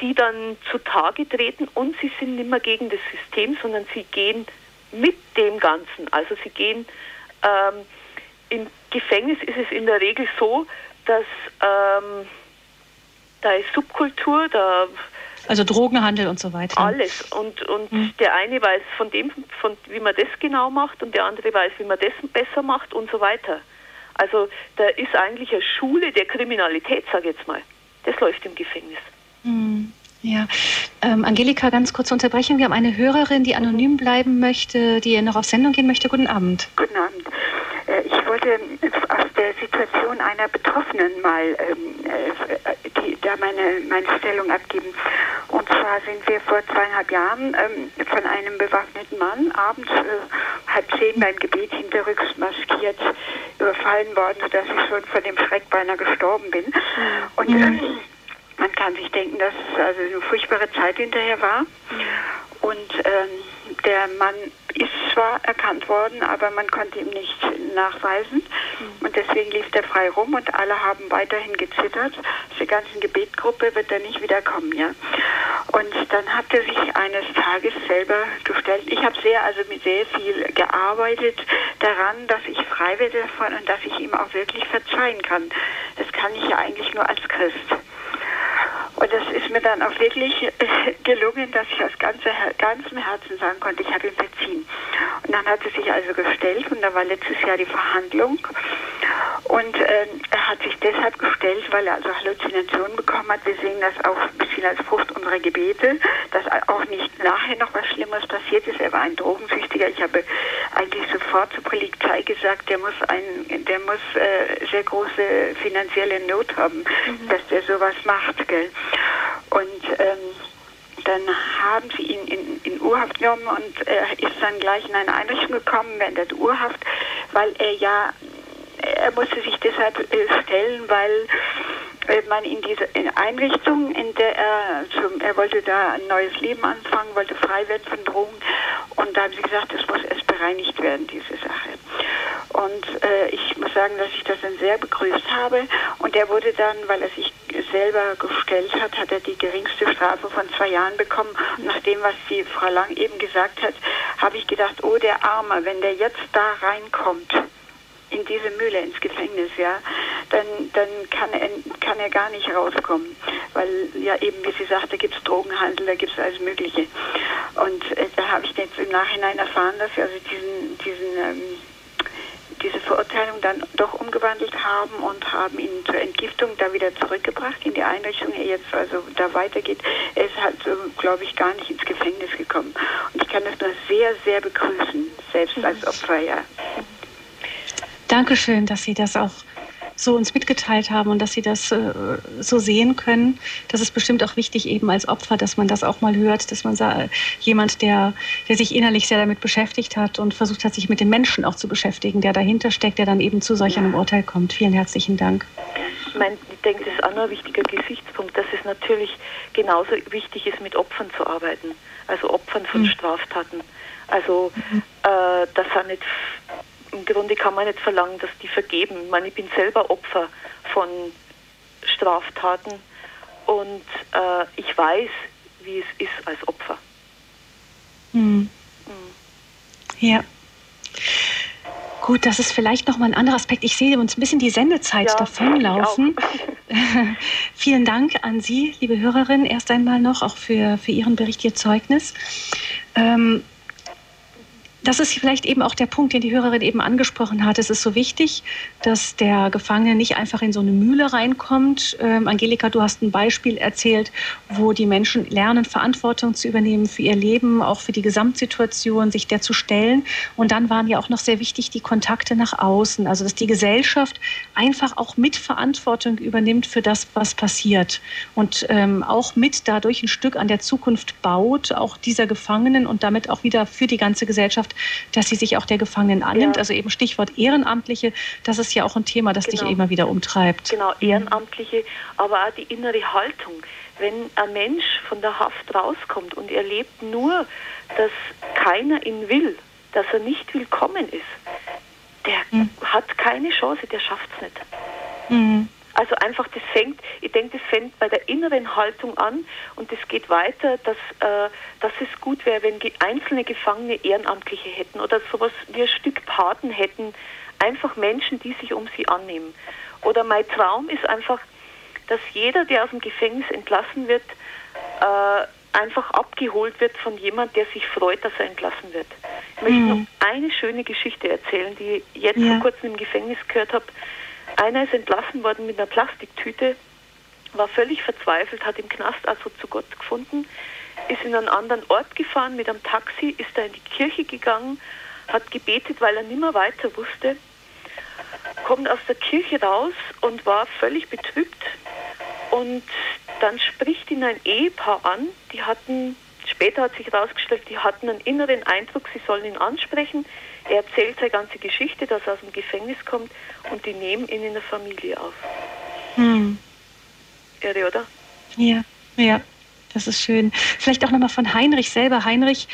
die dann zutage treten und sie sind nicht mehr gegen das System, sondern sie gehen mit dem Ganzen. Also sie gehen, ähm, im Gefängnis ist es in der Regel so, dass ähm, da ist Subkultur, da also Drogenhandel und so weiter. Alles. Und, und mhm. der eine weiß von dem, von, wie man das genau macht und der andere weiß, wie man das besser macht und so weiter. Also da ist eigentlich eine Schule der Kriminalität, sage ich jetzt mal. Das läuft im Gefängnis. Mhm. Ja, ähm, Angelika, ganz kurz unterbrechen. Wir haben eine Hörerin, die anonym bleiben möchte, die noch auf Sendung gehen möchte. Guten Abend. Guten Abend. Äh, ich wollte aus der Situation einer Betroffenen mal ähm, äh, die, da meine, meine Stellung abgeben. Und zwar sind wir vor zweieinhalb Jahren ähm, von einem bewaffneten Mann abends äh, halb zehn beim Gebet hinterrücks maskiert überfallen worden, sodass ich schon von dem Schreck beinahe gestorben bin. Und mhm. äh, man kann sich denken, dass es also eine furchtbare Zeit hinterher war. Und ähm, der Mann ist zwar erkannt worden, aber man konnte ihm nicht nachweisen. Und deswegen lief er frei rum und alle haben weiterhin gezittert. Aus der ganzen Gebetgruppe wird er nicht wiederkommen, ja. Und dann hat er sich eines Tages selber gestellt. Ich habe sehr, also mit sehr viel gearbeitet daran, dass ich frei werde davon und dass ich ihm auch wirklich verzeihen kann. Das kann ich ja eigentlich nur als Christ. Und das ist mir dann auch wirklich äh, gelungen, dass ich aus ganzer, ganzem Herzen sagen konnte, ich habe ihm verziehen. Und dann hat er sich also gestellt und da war letztes Jahr die Verhandlung. Und äh, er hat sich deshalb gestellt, weil er also Halluzinationen bekommen hat. Wir sehen das auch ein bisschen als Frucht unserer Gebete, dass auch nicht nachher noch was Schlimmes passiert ist. Er war ein Drogensüchtiger. Ich habe eigentlich sofort zur Polizei gesagt, der muss ein, der muss äh, sehr große finanzielle Not haben, mhm. dass der sowas macht. Gell? Und ähm, dann haben sie ihn in, in Urhaft genommen und er ist dann gleich in eine Einrichtung gekommen während der Urhaft, weil er ja, er musste sich deshalb äh, stellen, weil äh, man in diese Einrichtung, in der er, zum, er wollte da ein neues Leben anfangen, wollte frei werden von Drogen und da haben sie gesagt, es muss erst bereinigt werden, diese Sache. Und äh, ich muss sagen, dass ich das dann sehr begrüßt habe und er wurde dann, weil er sich selber gestellt hat, hat er die geringste Strafe von zwei Jahren bekommen. Und nach dem, was die Frau Lang eben gesagt hat, habe ich gedacht, oh der Arme, wenn der jetzt da reinkommt, in diese Mühle ins Gefängnis, ja, dann, dann kann, er, kann er gar nicht rauskommen. Weil ja eben, wie sie sagte, gibt es Drogenhandel, da gibt es alles Mögliche. Und äh, da habe ich jetzt im Nachhinein erfahren, dass sie also diesen, diesen ähm, diese Verurteilung dann doch umgewandelt haben und haben ihn zur Entgiftung da wieder zurückgebracht in die Einrichtung. Er jetzt also da weitergeht. Er ist halt, so, glaube ich, gar nicht ins Gefängnis gekommen. Und ich kann das nur sehr, sehr begrüßen, selbst als Opfer, ja. Dankeschön, dass Sie das auch so uns mitgeteilt haben und dass Sie das äh, so sehen können. Das ist bestimmt auch wichtig eben als Opfer, dass man das auch mal hört, dass man sagt, jemand, der, der sich innerlich sehr damit beschäftigt hat und versucht hat, sich mit dem Menschen auch zu beschäftigen, der dahinter steckt, der dann eben zu solch einem Urteil kommt. Vielen herzlichen Dank. Ich, meine, ich denke, das ist auch noch ein wichtiger Gesichtspunkt, dass es natürlich genauso wichtig ist, mit Opfern zu arbeiten, also Opfern von mhm. Straftaten. Also, äh, das sind nicht im Grunde kann man nicht verlangen, dass die vergeben. Ich, meine, ich bin selber Opfer von Straftaten und äh, ich weiß, wie es ist als Opfer. Hm. Hm. Ja. Gut, das ist vielleicht noch mal ein anderer Aspekt. Ich sehe uns ein bisschen die Sendezeit ja, davonlaufen. Vielen Dank an Sie, liebe Hörerin, erst einmal noch auch für, für Ihren Bericht, Ihr Zeugnis. Ähm, das ist vielleicht eben auch der Punkt, den die Hörerin eben angesprochen hat. Es ist so wichtig, dass der Gefangene nicht einfach in so eine Mühle reinkommt. Ähm, Angelika, du hast ein Beispiel erzählt, wo die Menschen lernen, Verantwortung zu übernehmen für ihr Leben, auch für die Gesamtsituation, sich der zu stellen. Und dann waren ja auch noch sehr wichtig die Kontakte nach außen. Also, dass die Gesellschaft einfach auch mit Verantwortung übernimmt für das, was passiert. Und ähm, auch mit dadurch ein Stück an der Zukunft baut, auch dieser Gefangenen und damit auch wieder für die ganze Gesellschaft dass sie sich auch der Gefangenen annimmt. Ja. Also eben Stichwort Ehrenamtliche, das ist ja auch ein Thema, das genau. dich immer wieder umtreibt. Genau, Ehrenamtliche, aber auch die innere Haltung. Wenn ein Mensch von der Haft rauskommt und er lebt nur, dass keiner ihn will, dass er nicht willkommen ist, der mhm. hat keine Chance, der schafft es nicht. Mhm. Also einfach, das fängt, ich denke, das fängt bei der inneren Haltung an und das geht weiter, dass, äh, dass es gut wäre, wenn einzelne Gefangene Ehrenamtliche hätten oder sowas wie ein Stück Paten hätten, einfach Menschen, die sich um sie annehmen. Oder mein Traum ist einfach, dass jeder, der aus dem Gefängnis entlassen wird, äh, einfach abgeholt wird von jemand, der sich freut, dass er entlassen wird. Ich möchte mhm. noch eine schöne Geschichte erzählen, die ich jetzt ja. vor kurzem im Gefängnis gehört habe. Einer ist entlassen worden mit einer Plastiktüte, war völlig verzweifelt, hat im Knast also zu Gott gefunden, ist in einen anderen Ort gefahren mit einem Taxi, ist da in die Kirche gegangen, hat gebetet, weil er nimmer weiter wusste, kommt aus der Kirche raus und war völlig betrübt und dann spricht ihn ein Ehepaar an, die hatten, später hat sich herausgestellt, die hatten einen inneren Eindruck, sie sollen ihn ansprechen, er erzählt seine ganze Geschichte, dass er aus dem Gefängnis kommt und die nehmen ihn in der Familie auf. Hm. Irre, oder? Ja, ja, das ist schön. Vielleicht auch nochmal von Heinrich selber. Heinrich,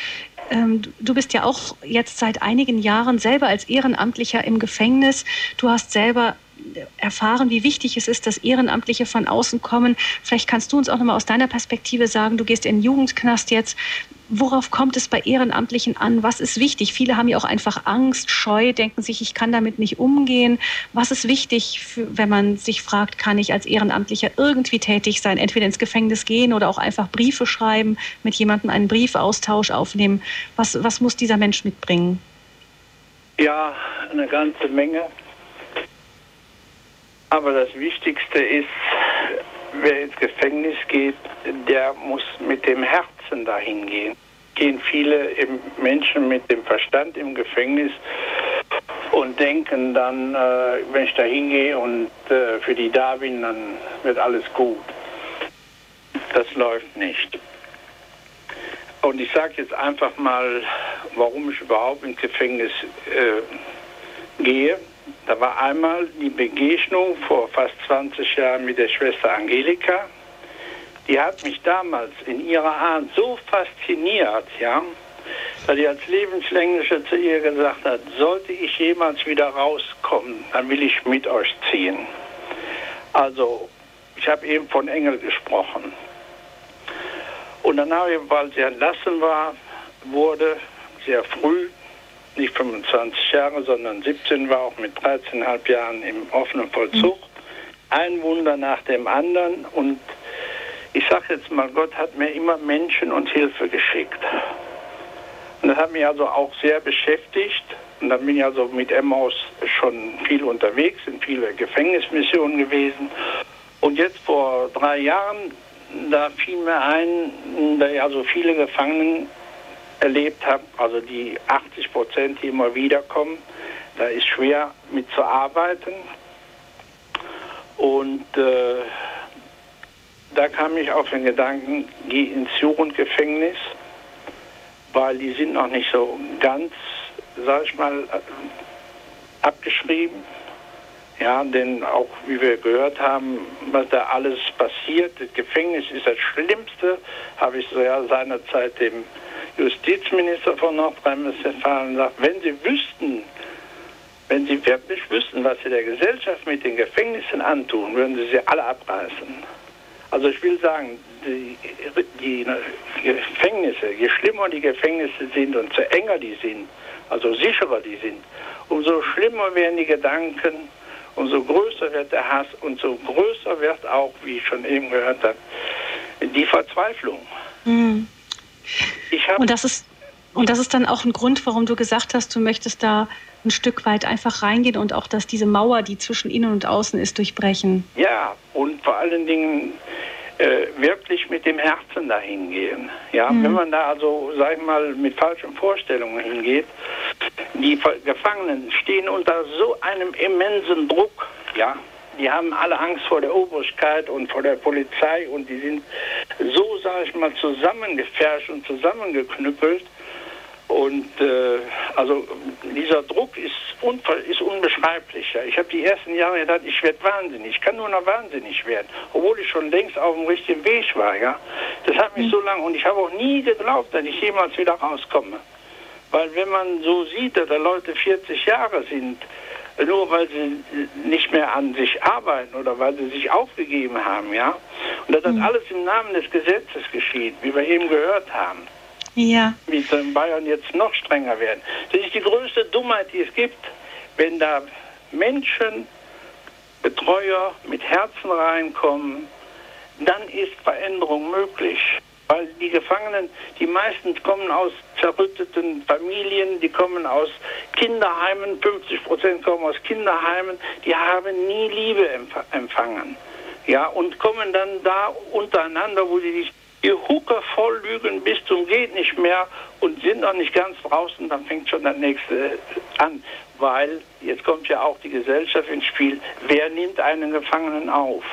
ähm, du bist ja auch jetzt seit einigen Jahren selber als Ehrenamtlicher im Gefängnis. Du hast selber erfahren, wie wichtig es ist, dass Ehrenamtliche von außen kommen. Vielleicht kannst du uns auch nochmal aus deiner Perspektive sagen, du gehst in den Jugendknast jetzt. Worauf kommt es bei Ehrenamtlichen an? Was ist wichtig? Viele haben ja auch einfach Angst, Scheu, denken sich, ich kann damit nicht umgehen. Was ist wichtig, für, wenn man sich fragt, kann ich als Ehrenamtlicher irgendwie tätig sein? Entweder ins Gefängnis gehen oder auch einfach Briefe schreiben, mit jemandem einen Briefaustausch aufnehmen. Was, was muss dieser Mensch mitbringen? Ja, eine ganze Menge. Aber das Wichtigste ist, wer ins Gefängnis geht, der muss mit dem Herzen dahin gehen. Gehen viele Menschen mit dem Verstand im Gefängnis und denken dann, äh, wenn ich da hingehe und äh, für die da bin, dann wird alles gut. Das läuft nicht. Und ich sage jetzt einfach mal, warum ich überhaupt ins Gefängnis äh, gehe. Da war einmal die Begegnung vor fast 20 Jahren mit der Schwester Angelika. Die hat mich damals in ihrer Art so fasziniert, ja, dass ich als Lebenslänglicher zu ihr gesagt hat, sollte ich jemals wieder rauskommen, dann will ich mit euch ziehen. Also, ich habe eben von Engel gesprochen. Und ich, weil sie entlassen war, wurde, sehr früh, nicht 25 Jahre, sondern 17 war auch mit 13,5 Jahren im offenen Vollzug. Mhm. Ein Wunder nach dem anderen und ich sage jetzt mal, Gott hat mir immer Menschen und Hilfe geschickt. Und das hat mich also auch sehr beschäftigt. Und dann bin ich also mit Emmaus schon viel unterwegs, in viele Gefängnismissionen gewesen. Und jetzt vor drei Jahren, da fiel mir ein, da ich also viele Gefangenen erlebt habe, also die 80 Prozent, die immer wiederkommen, da ist schwer mitzuarbeiten. Und äh, da kam ich auf den Gedanken, geh ins Jugendgefängnis, weil die sind noch nicht so ganz, sag ich mal, abgeschrieben. Ja, denn auch wie wir gehört haben, was da alles passiert, das Gefängnis ist das Schlimmste, habe ich so ja seinerzeit dem Justizminister von Nordrhein-Westfalen sagt, wenn Sie wüssten, wenn Sie wirklich wüssten, was Sie der Gesellschaft mit den Gefängnissen antun, würden Sie sie alle abreißen. Also ich will sagen, die, die Gefängnisse, je schlimmer die Gefängnisse sind und je enger die sind, also sicherer die sind, umso schlimmer werden die Gedanken, umso größer wird der Hass und so größer wird auch, wie ich schon eben gehört habe, die Verzweiflung. Mhm. Und das ist Und das ist dann auch ein Grund, warum du gesagt hast, du möchtest da ein Stück weit einfach reingehen und auch, dass diese Mauer, die zwischen innen und außen ist, durchbrechen. Ja, und vor allen Dingen äh, wirklich mit dem Herzen dahin gehen. Ja, mhm. wenn man da also, sag ich mal, mit falschen Vorstellungen hingeht, die Gefangenen stehen unter so einem immensen Druck, ja, die haben alle Angst vor der Obrigkeit und vor der Polizei und die sind so, sage ich mal, zusammengefärscht und zusammengeknüppelt. Und äh, also dieser Druck ist, ist unbeschreiblich. Ja. Ich habe die ersten Jahre gedacht, ich werde wahnsinnig. Ich kann nur noch wahnsinnig werden, obwohl ich schon längst auf dem richtigen Weg war. Ja. Das hat mich mhm. so lange und ich habe auch nie geglaubt, dass ich jemals wieder rauskomme. Weil wenn man so sieht, dass da Leute 40 Jahre sind, nur weil sie nicht mehr an sich arbeiten oder weil sie sich aufgegeben haben, ja. Und dass das mhm. alles im Namen des Gesetzes geschieht, wie wir eben gehört haben. Ja. Wie es in Bayern jetzt noch strenger werden. Das ist die größte Dummheit, die es gibt, wenn da Menschen, Betreuer mit Herzen reinkommen, dann ist Veränderung möglich. Weil die Gefangenen, die meisten kommen aus zerrütteten Familien, die kommen aus Kinderheimen, 50 Prozent kommen aus Kinderheimen, die haben nie Liebe empfangen. Ja, und kommen dann da untereinander, wo sie sich die Hucke voll lügen bis zum geht nicht mehr und sind noch nicht ganz draußen, dann fängt schon das nächste an. Weil jetzt kommt ja auch die Gesellschaft ins Spiel. Wer nimmt einen Gefangenen auf?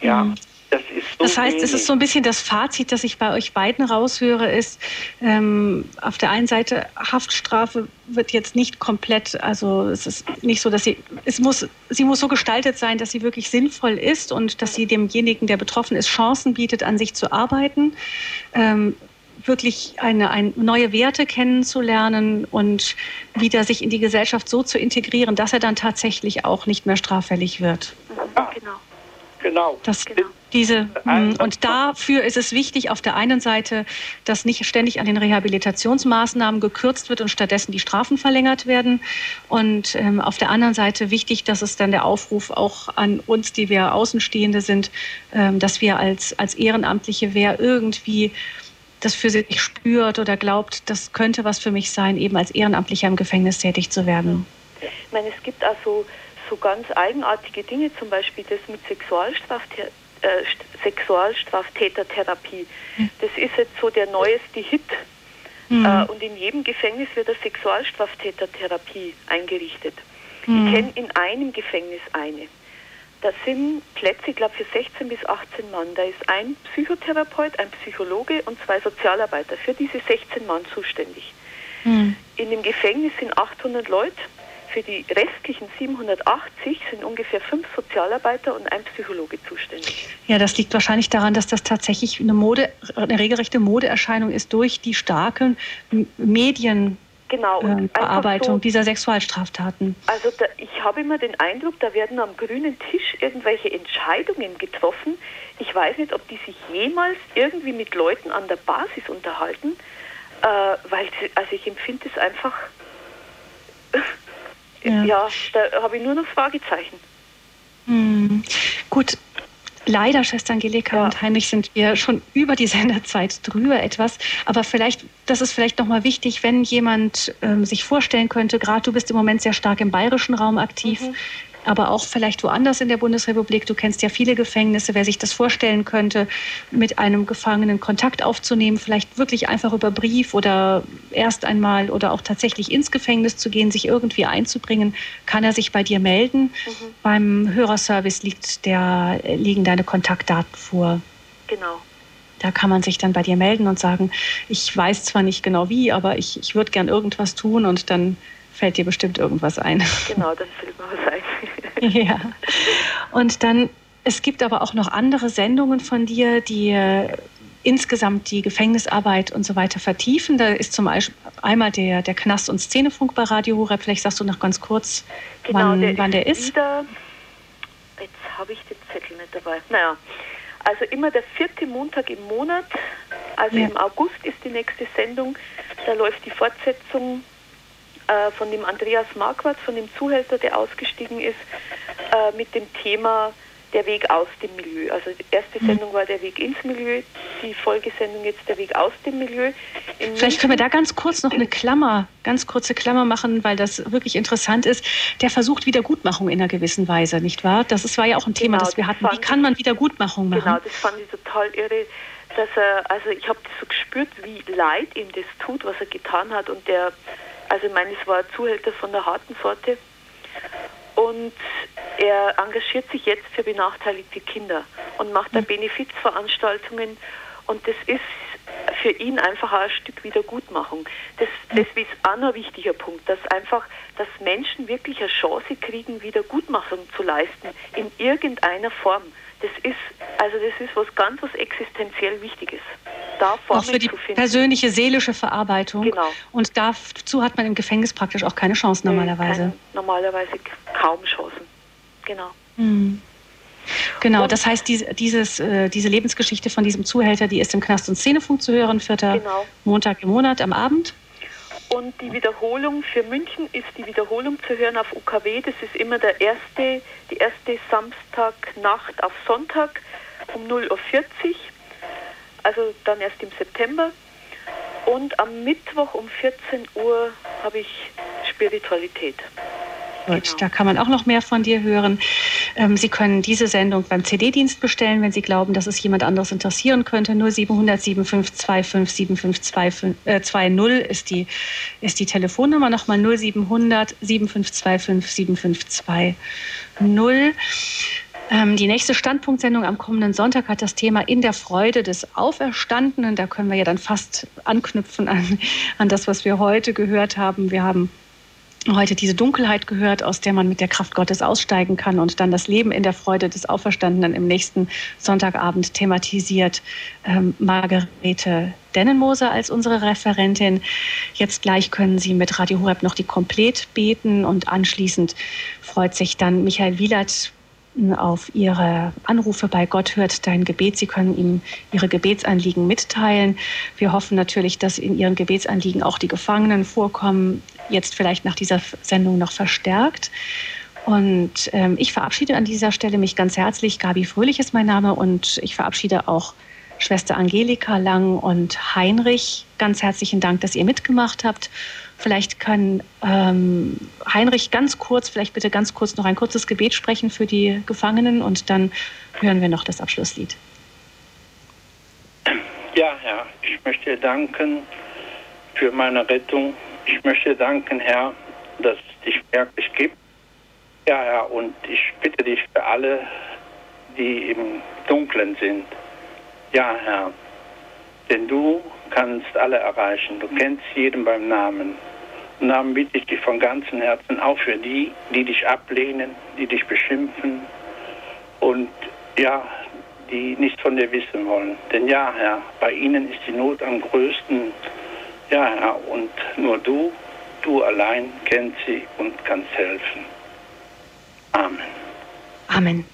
Ja. Mhm. Das, so das heißt, wenig. es ist so ein bisschen das Fazit, das ich bei euch beiden raushöre, ist ähm, auf der einen Seite Haftstrafe wird jetzt nicht komplett, also es ist nicht so, dass sie, es muss, sie muss so gestaltet sein, dass sie wirklich sinnvoll ist und dass sie demjenigen, der betroffen ist, Chancen bietet, an sich zu arbeiten. Ähm, wirklich eine, eine neue Werte kennenzulernen und wieder sich in die Gesellschaft so zu integrieren, dass er dann tatsächlich auch nicht mehr straffällig wird. Ja, genau. Genau. Das, genau. Diese, hm, und dafür ist es wichtig, auf der einen Seite, dass nicht ständig an den Rehabilitationsmaßnahmen gekürzt wird und stattdessen die Strafen verlängert werden. Und ähm, auf der anderen Seite wichtig, dass es dann der Aufruf auch an uns, die wir Außenstehende sind, ähm, dass wir als, als Ehrenamtliche, wer irgendwie das für sich spürt oder glaubt, das könnte was für mich sein, eben als Ehrenamtlicher im Gefängnis tätig zu werden. Ich meine, es gibt also so ganz eigenartige Dinge, zum Beispiel das mit Sexualstraftherapie. Äh, Sexualstraftätertherapie. Hm. Das ist jetzt so der neueste Hit. Mhm. Äh, und in jedem Gefängnis wird eine Sexualstraftätertherapie eingerichtet. Mhm. Ich kenne in einem Gefängnis eine. Da sind Plätze, ich glaube, für 16 bis 18 Mann. Da ist ein Psychotherapeut, ein Psychologe und zwei Sozialarbeiter für diese 16 Mann zuständig. Mhm. In dem Gefängnis sind 800 Leute für die restlichen 780 sind ungefähr fünf Sozialarbeiter und ein Psychologe zuständig. Ja, das liegt wahrscheinlich daran, dass das tatsächlich eine Mode, eine regelrechte Modeerscheinung ist durch die starken Medien. Genau, äh, Bearbeitung so, dieser Sexualstraftaten. Also da, ich habe immer den Eindruck, da werden am grünen Tisch irgendwelche Entscheidungen getroffen. Ich weiß nicht, ob die sich jemals irgendwie mit Leuten an der Basis unterhalten, äh, weil also ich empfinde es einfach ja, ja da habe ich nur noch Fragezeichen. Hm. Gut, Leider, Schwester Angelika ja. und Heinrich, sind wir schon über die Senderzeit drüber etwas. Aber vielleicht, das ist vielleicht nochmal wichtig, wenn jemand ähm, sich vorstellen könnte, gerade du bist im Moment sehr stark im bayerischen Raum aktiv, mhm aber auch vielleicht woanders in der Bundesrepublik. Du kennst ja viele Gefängnisse. Wer sich das vorstellen könnte, mit einem Gefangenen Kontakt aufzunehmen, vielleicht wirklich einfach über Brief oder erst einmal oder auch tatsächlich ins Gefängnis zu gehen, sich irgendwie einzubringen, kann er sich bei dir melden. Mhm. Beim Hörerservice liegt der, liegen deine Kontaktdaten vor. Genau. Da kann man sich dann bei dir melden und sagen, ich weiß zwar nicht genau wie, aber ich, ich würde gern irgendwas tun und dann fällt dir bestimmt irgendwas ein. Genau, dann fällt mir was ein. ja. Und dann, es gibt aber auch noch andere Sendungen von dir, die äh, insgesamt die Gefängnisarbeit und so weiter vertiefen. Da ist zum Beispiel einmal der, der Knast- und Szenefunk bei Radio Horeb. Vielleicht sagst du noch ganz kurz, genau, wann, der wann der ist. Wieder, jetzt habe ich den Zettel nicht dabei. Naja, also immer der vierte Montag im Monat, also ja. im August ist die nächste Sendung. Da läuft die Fortsetzung äh, von dem Andreas Marquardt, von dem Zuhälter, der ausgestiegen ist, äh, mit dem Thema der Weg aus dem Milieu. Also die erste mhm. Sendung war der Weg ins Milieu, die Folgesendung jetzt der Weg aus dem Milieu. In Vielleicht können wir da ganz kurz noch eine Klammer, ganz kurze Klammer machen, weil das wirklich interessant ist. Der versucht Wiedergutmachung in einer gewissen Weise, nicht wahr? Das ist, war ja auch ein Thema, genau, das wir hatten. Wie kann man Wiedergutmachung machen? Genau, das fand ich total irre. Dass er, also ich habe so gespürt, wie leid ihm das tut, was er getan hat. Und der, also ich meine, es war ein Zuhälter von der harten Sorte. Und er engagiert sich jetzt für benachteiligte Kinder und macht da mhm. Benefizveranstaltungen. Und das ist für ihn einfach auch ein Stück Wiedergutmachung. Das, mhm. das ist auch noch ein wichtiger Punkt, dass einfach, dass Menschen wirklich eine Chance kriegen, Wiedergutmachung zu leisten in irgendeiner Form. Das ist, also das ist was ganz was existenziell Wichtiges. Da auch für die persönliche seelische Verarbeitung. Genau. Und dazu hat man im Gefängnis praktisch auch keine Chance normalerweise. Keine, normalerweise kaum Chancen. Genau. Mhm. Genau, und das heißt, diese, dieses, äh, diese Lebensgeschichte von diesem Zuhälter, die ist im Knast und Szenefunk zu hören, vierter genau. Montag im Monat am Abend. Und die Wiederholung für München ist die Wiederholung zu hören auf UKW. Das ist immer der erste, die erste Samstagnacht auf Sonntag um 0.40 Uhr. Also dann erst im September. Und am Mittwoch um 14 Uhr habe ich Spiritualität. Gut, genau. da kann man auch noch mehr von dir hören. Ähm, Sie können diese Sendung beim CD-Dienst bestellen, wenn Sie glauben, dass es jemand anderes interessieren könnte. 0700 7525 7520 ist die, ist die Telefonnummer. Nochmal 0700 7525 7520. Ähm, die nächste Standpunktsendung am kommenden Sonntag hat das Thema In der Freude des Auferstandenen. Da können wir ja dann fast anknüpfen an, an das, was wir heute gehört haben. Wir haben heute diese Dunkelheit gehört, aus der man mit der Kraft Gottes aussteigen kann und dann das Leben in der Freude des Auferstandenen im nächsten Sonntagabend thematisiert. Ähm, Margarete Dennenmoser als unsere Referentin. Jetzt gleich können Sie mit Radio Horeb noch die Komplett beten und anschließend freut sich dann Michael Wielert auf Ihre Anrufe bei Gott hört dein Gebet. Sie können ihm Ihre Gebetsanliegen mitteilen. Wir hoffen natürlich, dass in Ihren Gebetsanliegen auch die Gefangenen vorkommen, jetzt vielleicht nach dieser Sendung noch verstärkt. Und ähm, ich verabschiede an dieser Stelle mich ganz herzlich. Gabi Fröhlich ist mein Name und ich verabschiede auch Schwester Angelika Lang und Heinrich. Ganz herzlichen Dank, dass ihr mitgemacht habt. Vielleicht kann ähm, Heinrich ganz kurz, vielleicht bitte ganz kurz noch ein kurzes Gebet sprechen für die Gefangenen und dann hören wir noch das Abschlusslied. Ja, Herr, ich möchte danken für meine Rettung. Ich möchte danken, Herr, dass es dich wirklich gibt. Ja, Herr, und ich bitte dich für alle, die im Dunklen sind. Ja, Herr, denn du kannst alle erreichen. Du kennst jeden beim Namen. Darum bitte ich dich von ganzem Herzen auch für die, die dich ablehnen, die dich beschimpfen und ja, die nichts von dir wissen wollen. Denn ja, Herr, bei ihnen ist die Not am größten. Ja, Herr, und nur du, du allein kennst sie und kannst helfen. Amen. Amen.